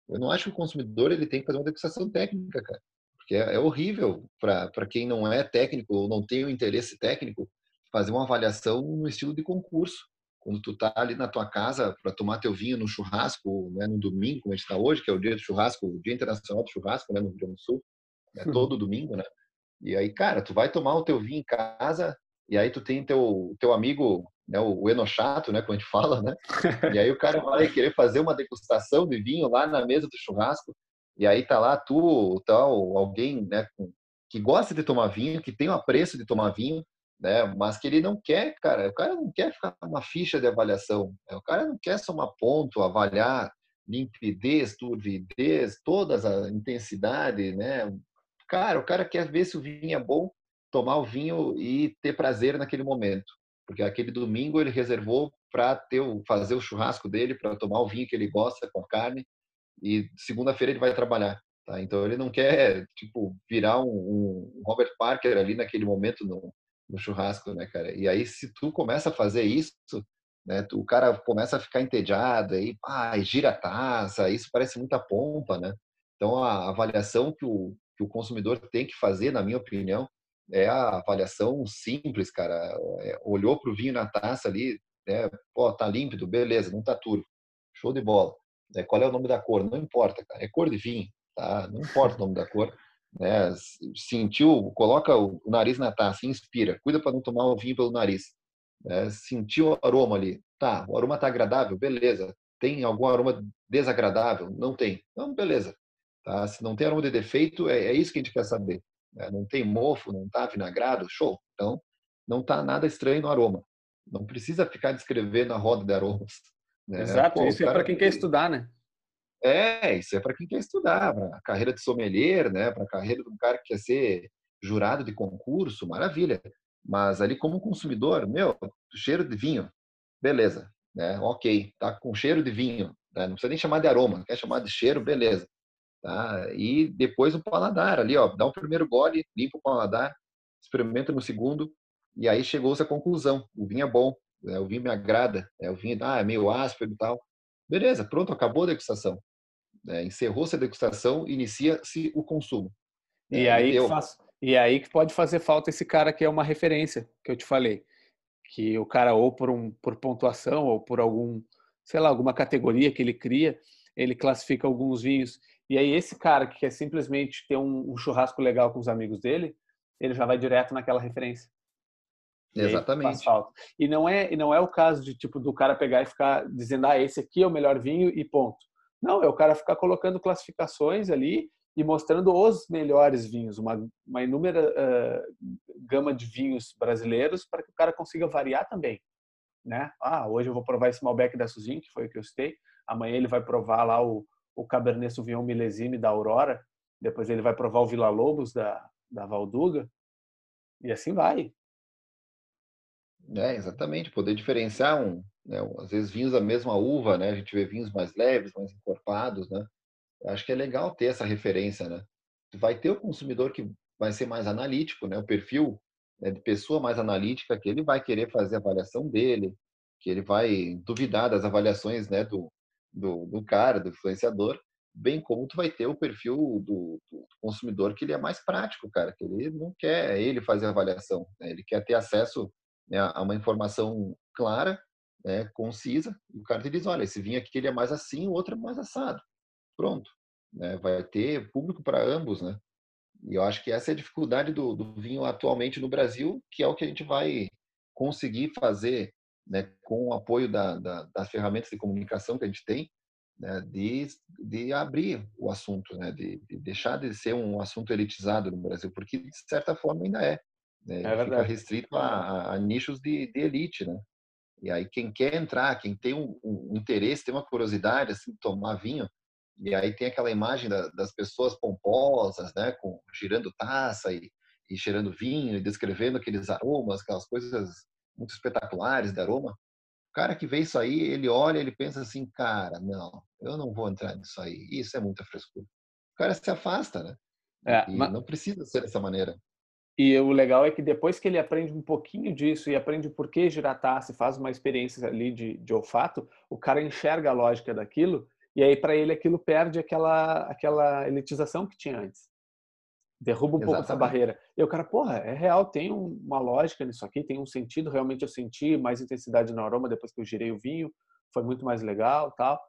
Eu não acho que o consumidor ele tem que fazer uma degustação técnica, cara porque é, é horrível para quem não é técnico ou não tem o interesse técnico fazer uma avaliação no estilo de concurso. Quando tu tá ali na tua casa para tomar teu vinho no churrasco, né, no domingo, como a gente está hoje, que é o dia do churrasco, o Dia Internacional do Churrasco, né, no Rio Grande do Sul, né, todo domingo, né? E aí, cara, tu vai tomar o teu vinho em casa e aí tu tem teu teu amigo, né, o enochato, né, como a gente fala, né? E aí o cara vai querer fazer uma degustação de vinho lá na mesa do churrasco e aí tá lá tu, tal, alguém, né, que gosta de tomar vinho, que tem o apreço de tomar vinho, né, mas que ele não quer, cara, o cara não quer ficar uma ficha de avaliação, né, o cara não quer somar ponto, avaliar limpidez, turbidez, todas a intensidade, né? Cara, o cara quer ver se o vinho é bom, tomar o vinho e ter prazer naquele momento, porque aquele domingo ele reservou para ter fazer o churrasco dele, para tomar o vinho que ele gosta com carne e segunda-feira ele vai trabalhar. Tá? Então ele não quer tipo virar um, um, Robert Parker ali naquele momento no, no, churrasco, né, cara? E aí se tu começa a fazer isso, né, tu, o cara começa a ficar entediado aí, pá, gira a taça, isso parece muita pompa, né? Então a avaliação que o, que o consumidor tem que fazer, na minha opinião, é a avaliação simples, cara. É, olhou pro vinho na taça ali, né, pô, tá límpido, beleza, não tá turvo, show de bola. Né? Qual é o nome da cor? Não importa, cara. É cor de vinho, tá? Não importa o nome da cor. Né? Sentiu, coloca o nariz na taça, inspira. Cuida para não tomar o vinho pelo nariz. Né? Sentiu o aroma ali. Tá, o aroma tá agradável? Beleza. Tem algum aroma desagradável? Não tem. Então, beleza. Tá? Se não tem aroma de defeito, é, é isso que a gente quer saber. Né? Não tem mofo, não tá vinagrado, show. Então, não tá nada estranho no aroma. Não precisa ficar descrevendo a roda de aromas.
Né? Exato, Pô, isso é para quem quer estudar, né?
É, isso é para quem quer estudar, para a carreira de sommelier, né? Para a carreira de um cara que quer ser jurado de concurso, maravilha. Mas ali como consumidor, meu, cheiro de vinho, beleza, né? Ok, tá com cheiro de vinho, Né? Não precisa nem chamar de aroma, quer chamar de cheiro, beleza. Tá? E depois o paladar ali, ó, dá um primeiro gole, limpa o paladar, experimenta no segundo, e aí chegou-se à conclusão: o vinho é bom, né? o vinho me agrada, né? o vinho ah, é meio áspero e tal. Beleza, pronto, acabou a degustação. É, Encerrou-se a degustação, inicia-se o consumo.
E, é, aí eu... faz, e aí que pode fazer falta esse cara que é uma referência, que eu te falei. Que o cara, ou por, um, por pontuação, ou por algum, sei lá, alguma categoria que ele cria, ele classifica alguns vinhos. E aí esse cara que quer simplesmente ter um, um churrasco legal com os amigos dele, ele já vai direto naquela referência.
Exatamente.
E não é e não é o caso de tipo do cara pegar e ficar dizendo ah esse aqui é o melhor vinho e ponto. Não, é o cara ficar colocando classificações ali e mostrando os melhores vinhos, uma, uma inúmera uh, gama de vinhos brasileiros para que o cara consiga variar também, né? Ah, hoje eu vou provar esse Malbec da Suzin, que foi o que eu citei. Amanhã ele vai provar lá o, o Cabernet Sauvignon Milesime da Aurora. Depois ele vai provar o Vila Lobos da, da Valduga. E assim vai.
É, exatamente. Poder diferenciar um, né? às vezes vinhos da mesma uva, né? A gente vê vinhos mais leves, mais encorpados, né? acho que é legal ter essa referência, né? Vai ter o consumidor que vai ser mais analítico, né? O perfil né, de pessoa mais analítica que ele vai querer fazer a avaliação dele, que ele vai duvidar das avaliações, né? Do, do, do cara, do influenciador, bem como tu vai ter o perfil do, do, consumidor que ele é mais prático, cara, que ele não quer ele fazer a avaliação, né? ele quer ter acesso né, a uma informação clara, né, concisa, e o cara te diz, olha, esse vinho aqui ele é mais assim, o outro é mais assado pronto. Né? Vai ter público para ambos, né? E eu acho que essa é a dificuldade do, do, vinho atualmente no Brasil, que é o que a gente vai conseguir fazer né, com o apoio da, da, das ferramentas de comunicação que a gente tem, né, de, de abrir o assunto, né, de, de, deixar de ser um assunto elitizado no Brasil, porque de certa forma ainda é. Né, é fica restrito a, a, nichos de, de, elite, né? E aí quem quer entrar, quem tem um, um interesse, tem uma curiosidade assim, de tomar vinho, e aí tem aquela imagem da, das pessoas pomposas, né, com girando taça e, e cheirando vinho e descrevendo aqueles aromas, aquelas coisas muito espetaculares de aroma. O cara que vê isso aí, ele olha, ele pensa assim, cara, não, eu não vou entrar nisso aí. Isso é muita frescura. O cara se afasta, né? É, mas... não precisa ser dessa maneira.
E o legal é que depois que ele aprende um pouquinho disso e aprende por que girar taça e faz uma experiência ali de, de olfato, o cara enxerga a lógica daquilo e aí, para ele, aquilo perde aquela, aquela elitização que tinha antes. Derruba um Exatamente. pouco essa barreira. E o cara, porra, é real, tem uma lógica nisso aqui, tem um sentido. Realmente eu senti mais intensidade no aroma depois que eu girei o vinho, foi muito mais legal tal.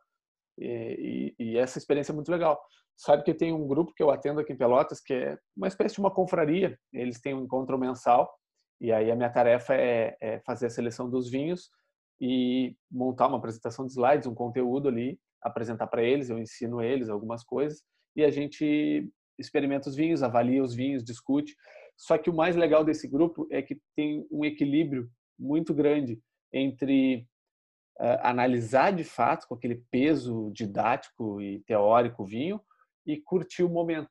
E, e, e essa experiência é muito legal. Sabe que tem um grupo que eu atendo aqui em Pelotas, que é uma espécie de uma confraria. Eles têm um encontro mensal, e aí a minha tarefa é, é fazer a seleção dos vinhos e montar uma apresentação de slides, um conteúdo ali apresentar para eles, eu ensino eles algumas coisas e a gente experimenta os vinhos, avalia os vinhos, discute. Só que o mais legal desse grupo é que tem um equilíbrio muito grande entre uh, analisar de fato com aquele peso didático e teórico o vinho e curtir o momento.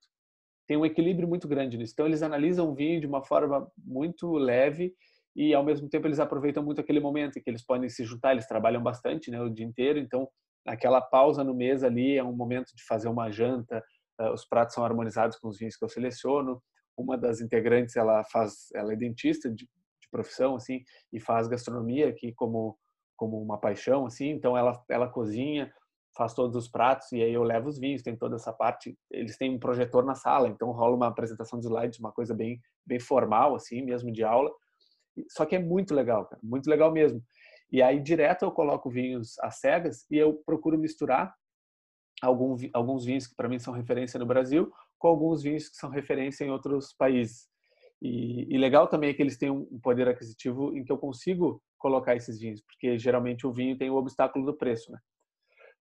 Tem um equilíbrio muito grande nisso. Então eles analisam o vinho de uma forma muito leve e ao mesmo tempo eles aproveitam muito aquele momento em que eles podem se juntar, eles trabalham bastante, né, o dia inteiro, então aquela pausa no mês ali é um momento de fazer uma janta, eh, os pratos são harmonizados com os vinhos que eu seleciono. Uma das integrantes, ela faz, ela é dentista de, de profissão assim e faz gastronomia aqui como como uma paixão assim, então ela ela cozinha, faz todos os pratos e aí eu levo os vinhos, tem toda essa parte. Eles têm um projetor na sala, então rola uma apresentação de slides, uma coisa bem bem formal assim, mesmo de aula. Só que é muito legal, cara, muito legal mesmo. E aí, direto, eu coloco vinhos às cegas e eu procuro misturar algum, alguns vinhos que para mim são referência no Brasil com alguns vinhos que são referência em outros países. E, e, legal também é que eles têm um poder aquisitivo em que eu consigo colocar esses vinhos, porque geralmente o vinho tem o obstáculo do preço, né?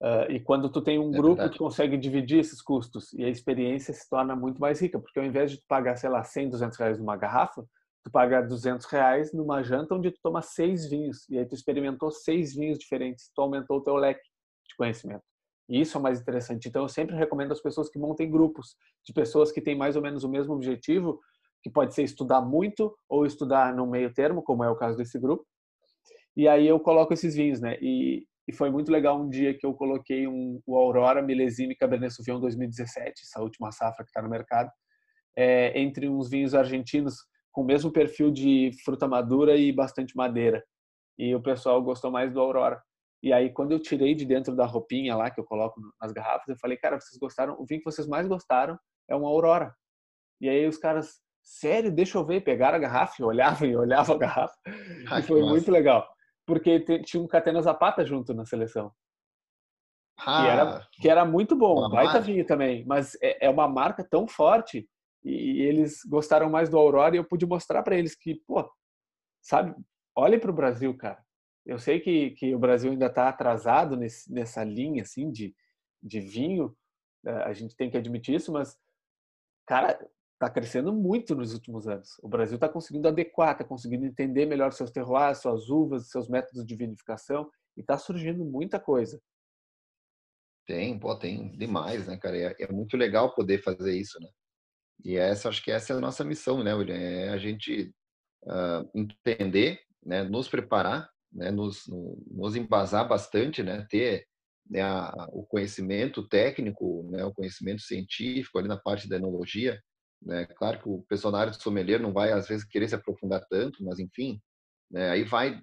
Uh, e quando tu tem um é grupo verdade. que consegue dividir esses custos e a experiência se torna muito mais rica, porque ao invés de tu pagar, sei lá, 100, 200 reais numa garrafa, tu paga 200 reais numa janta onde tu toma seis vinhos e aí tu experimentou seis vinhos diferentes, tu aumentou o teu leque de conhecimento. E isso é mais interessante. Então eu sempre recomendo às pessoas que montem grupos de pessoas que têm mais ou menos o mesmo objetivo, que pode ser estudar muito ou estudar no meio termo, como é o caso desse grupo. E aí eu coloco esses vinhos, né? E, E foi muito legal um dia que eu coloquei um, o Aurora Milesime Cabernet Sauvignon 2017, essa última safra que está no mercado, é, entre uns vinhos argentinos com o mesmo perfil de fruta madura e bastante madeira. E o pessoal gostou mais do Aurora. E aí, quando eu tirei de dentro da roupinha lá que eu coloco nas garrafas, eu falei, cara, vocês gostaram? O vinho que vocês mais gostaram é um Aurora. E aí os caras, sério, deixa eu ver, pegaram a garrafa e olhavam e olhavam a garrafa. Ai, e foi muito legal. Porque tinha um Catena Zapata junto na seleção. Ah, que, era, que era muito bom, baita vinho também. Mas é, é uma marca tão forte e eles gostaram mais do Aurora e eu pude mostrar para eles que, pô, sabe, olhem para o Brasil, cara. Eu sei que, que o Brasil ainda está atrasado nesse, nessa linha assim de, de vinho, eh, a gente tem que admitir isso, mas, cara, está crescendo muito nos últimos anos. O Brasil está conseguindo adequar, está conseguindo entender melhor seus terroirs, suas uvas, seus métodos de vinificação e está surgindo muita coisa.
Tem, pô, tem demais, né, cara? É, é, muito legal poder fazer isso, né? E essa, acho que essa é a nossa missão, né, William? É a gente uh, entender, né, nos preparar, né, nos, nos embasar bastante, né, ter né, a, o conhecimento técnico, né, o conhecimento científico ali na parte da enologia. Né? Claro que o personagem de sommelier não vai, às vezes, querer se aprofundar tanto, mas, enfim, né, aí vai,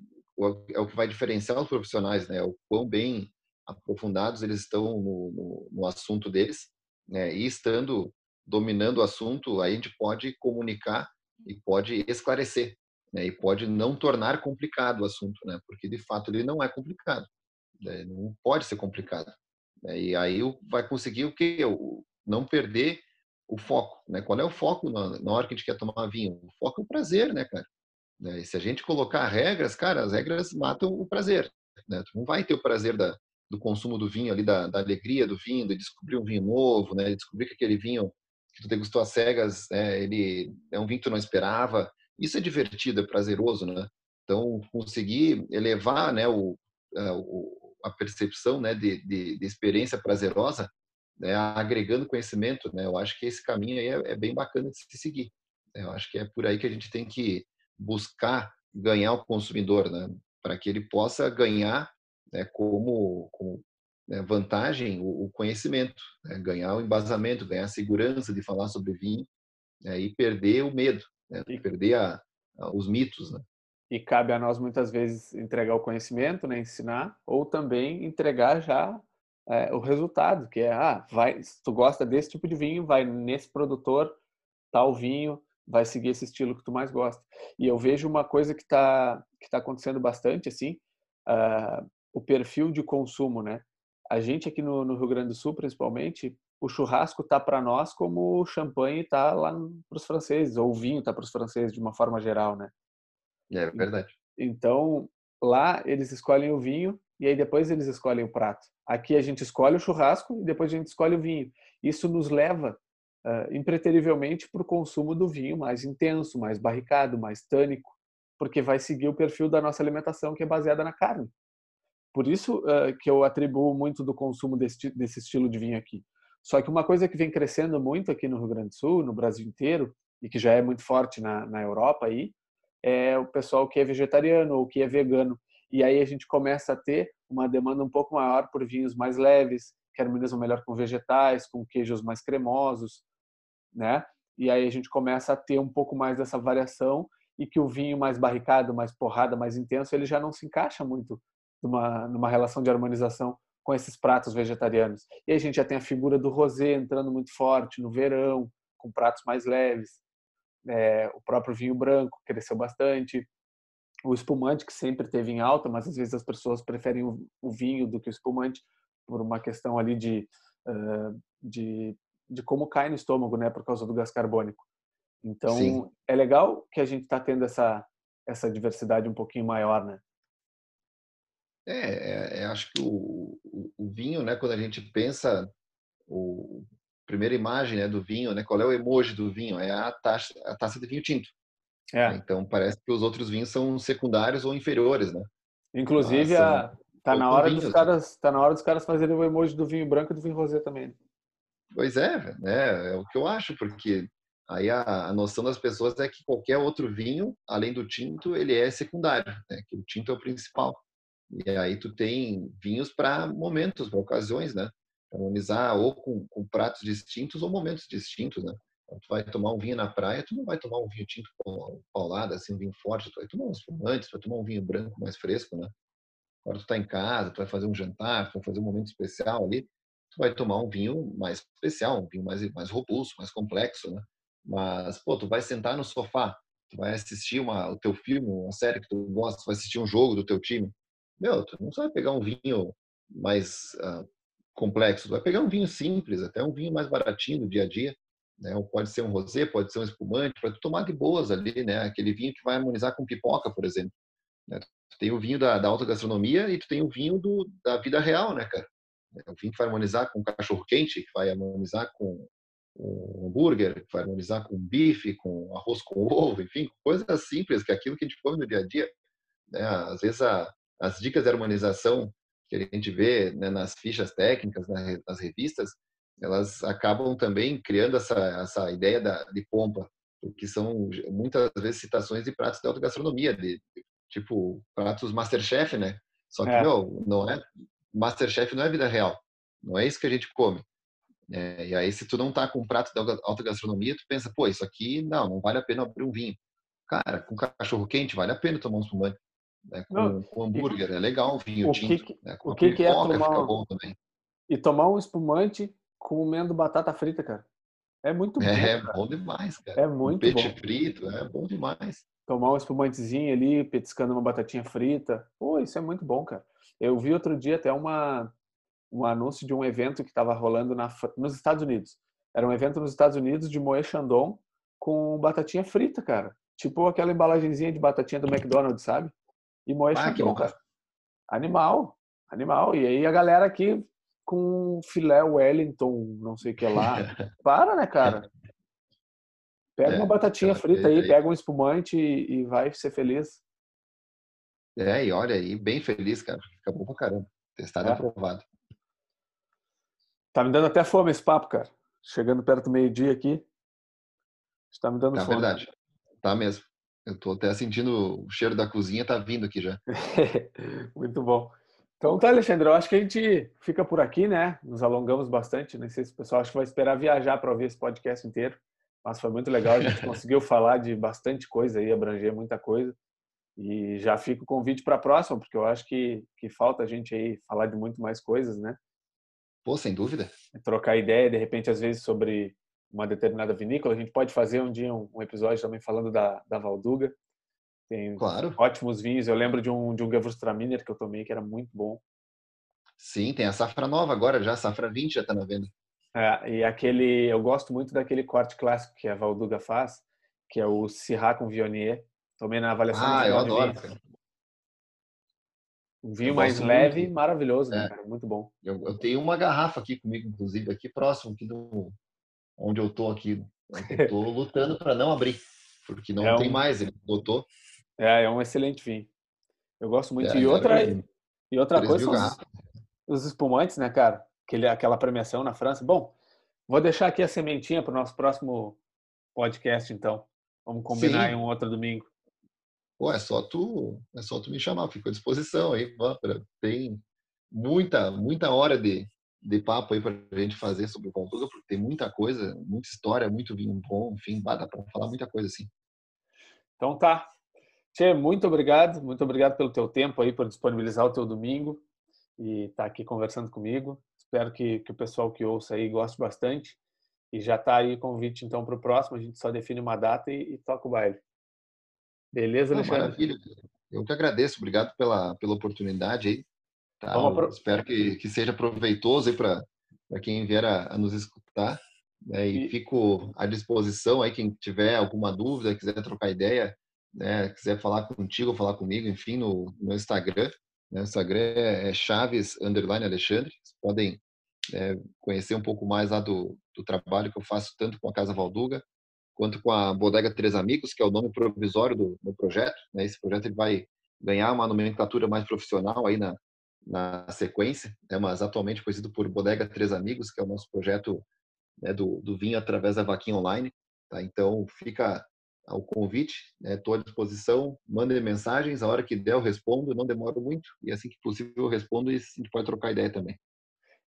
é o que vai diferenciar os profissionais, né, o quão bem aprofundados eles estão no, no, no assunto deles, né, e estando dominando o assunto, aí a gente pode comunicar e pode esclarecer, né? e pode não tornar complicado o assunto, né? porque de fato ele não é complicado, né? não pode ser complicado. Né? E aí vai conseguir o que? Não perder o foco. Né? Qual é o foco na, na, hora que a gente quer tomar vinho? O foco é o prazer, né, cara? Né? Se a gente colocar regras, cara, as regras matam o prazer. Né? Tu não vai ter o prazer da, do consumo do vinho ali, da, da alegria do vinho, de descobrir um vinho novo, né? De descobrir que aquele vinho que tu degustou às cegas, é, ele é um vinho que tu não esperava. Isso é divertido, é prazeroso, né? Então, conseguir elevar né, o, a, a percepção né, de, de, de experiência prazerosa, né, agregando conhecimento, né? Eu acho que esse caminho aí é, é bem bacana de se seguir. Eu acho que é por aí que a gente tem que buscar ganhar o consumidor, né? Para que ele possa ganhar né, como, como né, vantagem o, o conhecimento, né, ganhar o embasamento, ganhar a segurança de falar sobre vinho né, e perder o medo, né, perder a, a, os mitos. Né.
E cabe a nós muitas vezes entregar o conhecimento, né, ensinar, ou também entregar já é, o resultado, que é, ah, vai, se tu gosta desse tipo de vinho, vai nesse produtor, tal vinho, vai seguir esse estilo que tu mais gosta. E eu vejo uma coisa que está que tá acontecendo bastante, assim, uh, o perfil de consumo, né? a gente aqui no, no, Rio Grande do Sul, principalmente, o churrasco tá para nós como o champanhe tá lá para os franceses, ou o vinho tá para os franceses de uma forma geral, né?
É verdade.
Então, lá eles escolhem o vinho e aí depois eles escolhem o prato. Aqui a gente escolhe o churrasco e depois a gente escolhe o vinho. Isso nos leva uh, impreterivelmente para o consumo do vinho mais intenso, mais barricado, mais tânico, porque vai seguir o perfil da nossa alimentação que é baseada na carne. Por isso uh, que eu atribuo muito do consumo desse, desse estilo de vinho aqui. Só que uma coisa que vem crescendo muito aqui no Rio Grande do Sul, no Brasil inteiro, e que já é muito forte na, na Europa aí, é o pessoal que é vegetariano ou que é vegano. E aí a gente começa a ter uma demanda um pouco maior por vinhos mais leves, que harmonizam melhor com vegetais, com queijos mais cremosos, né? E aí a gente começa a ter um pouco mais dessa variação e que o vinho mais barricado, mais porrada, mais intenso, ele já não se encaixa muito numa, numa relação de harmonização com esses pratos vegetarianos. E a gente já tem a figura do rosé entrando muito forte no verão, com pratos mais leves. É, o próprio vinho branco cresceu bastante. O espumante, que sempre teve em alta, mas às vezes as pessoas preferem o, o vinho do que o espumante, por uma questão ali de, uh, de, de como cai no estômago, né, por causa do gás carbônico. Então, Sim. é legal que a gente está tendo essa, essa diversidade um pouquinho maior, né?
É, é, é, acho que o, o, o, vinho, né, quando a gente pensa o primeira imagem né, do vinho, né, qual é o emoji do vinho? É a taça, a taça de vinho tinto. É. Então parece que os outros vinhos são secundários ou inferiores, né?
Inclusive Mas, a, tá na hora vinhos, dos caras, tá na hora dos caras fazerem o emoji do vinho branco e do vinho rosé também.
Pois é, né? É o que eu acho, porque aí a, a, noção das pessoas é que qualquer outro vinho, além do tinto, ele é secundário, né? Que o tinto é o principal. E aí tu tem vinhos para momentos, para ocasiões, né? harmonizar ou com, com, pratos distintos ou momentos distintos, né? Tu vai tomar um vinho na praia, tu não vai tomar um vinho tinto paulado, assim, um vinho forte, tu vai tomar um espumante, tu vai tomar um vinho branco mais fresco, né? Agora tu tá em casa, tu vai fazer um jantar, tu vai fazer um momento especial ali, tu vai tomar um vinho mais especial, um vinho mais, mais robusto, mais complexo, né? Mas, pô, tu vai sentar no sofá, tu vai assistir uma, o teu filme, uma série que tu gosta, tu vai assistir um jogo do teu time. Meu, tu não vai pegar um vinho mais uh, complexo, tu vai pegar um vinho simples, até um vinho mais baratinho do dia a dia, né? Pode ser um rosé, pode ser um espumante, para tomar de boas ali, né? Aquele vinho que vai harmonizar com pipoca, por exemplo. Né? Tu tem o vinho da, da alta gastronomia e tu tem o vinho do, da vida real, né, cara? É o vinho que vai harmonizar com cachorro quente, que vai harmonizar com um hambúrguer, que vai harmonizar com bife, com arroz com ovo, enfim, coisas simples, que é aquilo que a gente come no dia a dia. Né? Às vezes a, as dicas de harmonização que a gente vê né, nas fichas técnicas, nas revistas, elas acabam também criando essa, essa ideia da, de pompa, que são muitas vezes citações de pratos de alta gastronomia, de, tipo pratos Masterchef, né? Só que, é. não, não é Masterchef não é vida real. Não é isso que a gente come. É, e aí, se tu não tá com um prato de alta gastronomia, tu pensa, pô, isso aqui, não, não vale a pena abrir um vinho. Cara, com cachorro quente, vale a pena tomar um espumante. Né? Com, não, com hambúrguer, é legal um vinho
o
tinto.
Que,
né?
O que, que é tomar... fica bom também. E tomar um espumante comendo batata frita, cara. É muito bom.
É,
cara.
bom demais, cara.
É muito
um peixe
bom.
frito, é bom demais.
Tomar um espumantezinho ali, petiscando uma batatinha frita. Pô, isso é muito bom, cara. Eu vi outro dia até uma, um anúncio de um evento que estava rolando na, nos Estados Unidos. Era um evento nos Estados Unidos de moer chandon com batatinha frita, cara. Tipo aquela embalagenzinha de batatinha do McDonald's, sabe? E moer ah, chandon, cara. Animal, animal. E aí a galera aqui com filé Wellington, não sei o que lá. Para, né, cara? Pega é, uma batatinha frita aí, pega um espumante e, e vai ser feliz.
É, e olha aí, bem feliz, cara. Fica bom pra caramba. Testado é. aprovado.
Tá me dando até fome esse papo, cara. Chegando perto do meio-dia aqui. Está me dando
tá
fome.
verdade. Tá mesmo. Eu tô até sentindo o cheiro da cozinha, tá vindo aqui já.
Muito bom. Então tá, Alexandre, eu acho que a gente fica por aqui, né? Nos alongamos bastante. Não sei se o pessoal acho que vai esperar viajar para ouvir esse podcast inteiro. Mas foi muito legal, a gente conseguiu falar de bastante coisa aí, abranger muita coisa. E já fica o convite para a próxima, porque eu acho que, que falta a gente aí falar de muito mais coisas, né?
Pô, sem dúvida.
Trocar ideia, de repente, às vezes, sobre uma determinada vinícola. A gente pode fazer um dia um, um episódio também falando da, da Valduga. Tem
claro.
ótimos vinhos. Eu lembro de um, de um Gewürztraminer que eu tomei, que era muito bom.
Sim, tem a safra nova agora já, a safra 20 já está na venda.
É, e aquele, eu gosto muito daquele corte clássico que a Valduga faz, que é o Syrah com Viognier. Tomei na avaliação.
Ah, eu adoro.
Um vinho mais leve, muito. maravilhoso, né, é. cara? Muito bom.
Eu, eu, tenho uma garrafa aqui comigo, inclusive, aqui próximo, aqui do, onde eu tô aqui. Eu tô lutando para não abrir, porque não é tem um... mais, ele botou.
É, é um excelente vinho. Eu gosto muito. É, e outra, e outra coisa são os, os, espumantes, né, cara? Aquele, aquela premiação na França. Bom, vou deixar aqui a sementinha para o nosso próximo podcast, então. Vamos combinar Sim. em um outro domingo.
Pô, é só tu, é só tu me chamar, fico à disposição aí. Tem muita, muita hora de, de papo aí para a gente fazer sobre o Valduga, porque tem muita coisa, muita história, muito vinho bom, enfim, dá para falar muita coisa assim.
Então tá. Tchê, muito obrigado, muito obrigado pelo teu tempo aí, por disponibilizar o teu domingo e estar tá aqui conversando comigo. Espero que, que o pessoal que ouça aí goste bastante. E já está aí o convite então para o próximo, a gente só define uma data e, e toca o baile. Beleza, Alexandre?
Maravilha. Eu que agradeço, obrigado pela, pela oportunidade aí. Tá? Pro... Espero que, que seja proveitoso aí para quem vier a, a nos escutar. Né? E, e fico à disposição aí, quem tiver alguma dúvida, quiser trocar ideia, né, quiser falar contigo, falar comigo, enfim, no, no Instagram. Né, o Instagram é Chaves Underline Alexandre. Vocês podem é, conhecer um pouco mais lá do, do trabalho que eu faço tanto com a Casa Valduga quanto com a Bodega Três Amigos, que é o nome provisório do, do projeto. Né, esse projeto ele vai ganhar uma nomenclatura mais profissional aí na, na sequência, né, mas atualmente conhecido por Bodega Três Amigos, que é o nosso projeto né, do, do vinho através da vaquinha online. Tá? Então, fica ao convite, estou né? à disposição, mandem mensagens, a hora que der eu respondo, não demoro muito, e assim que possível eu respondo e a gente pode trocar ideia também.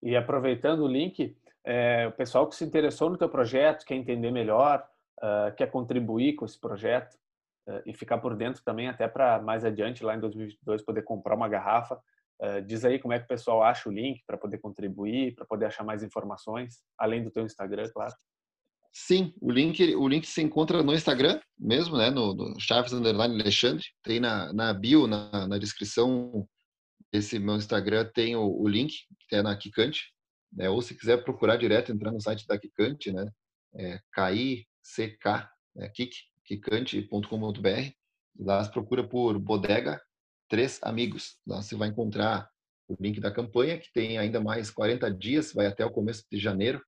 E aproveitando o link, é, o pessoal que se interessou no teu projeto, quer entender melhor, uh, quer contribuir com esse projeto uh, e ficar por dentro também, até para mais adiante, lá em 2022, poder comprar uma garrafa, uh, diz aí como é que o pessoal acha o link para poder contribuir, para poder achar mais informações, além do teu Instagram, claro.
Sim, o link, o link se encontra no Instagram mesmo, né? No, no Chaves Underline Alexandre. Tem na, na bio, na, na descrição desse meu Instagram, tem o, o link, é na Kikante. Né? Ou se quiser procurar direto, entrar no site da Kikante, né? É K-I-C-K, né? Kik, kikante.com.br. Lá procura por Bodega Três Amigos. Lá você vai encontrar o link da campanha, que tem ainda mais 40 dias, vai até o começo de janeiro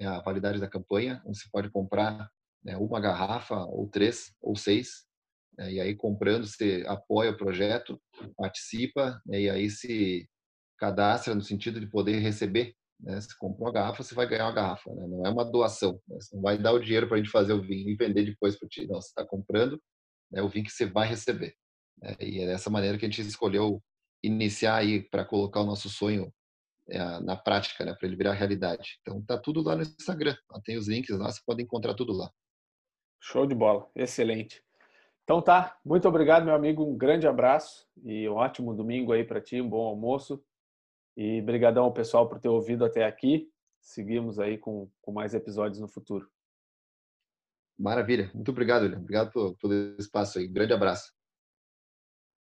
a validade da campanha, você pode comprar né, uma garrafa, ou três, ou seis, né, e aí comprando você apoia o projeto, participa, né, e aí se cadastra no sentido de poder receber. Né, se compra uma garrafa, você vai ganhar uma garrafa, né, não é uma doação. Né, você não vai dar o dinheiro para a gente fazer o vinho e vender depois para ti, não, você está comprando né, o vinho que você vai receber. Né, e é dessa maneira que a gente escolheu iniciar aí para colocar o nosso sonho é, na prática, né, para ele virar realidade. Então tá tudo lá no Instagram, tem os links lá, você pode encontrar tudo lá.
Show de bola, excelente. Então tá, muito obrigado meu amigo, um grande abraço e um ótimo domingo aí para ti, um bom almoço e brigadão ao pessoal por ter ouvido até aqui. Seguimos aí com, com mais episódios no futuro.
Maravilha, muito obrigado, William. Obrigado pelo, pelo espaço aí. Um grande abraço.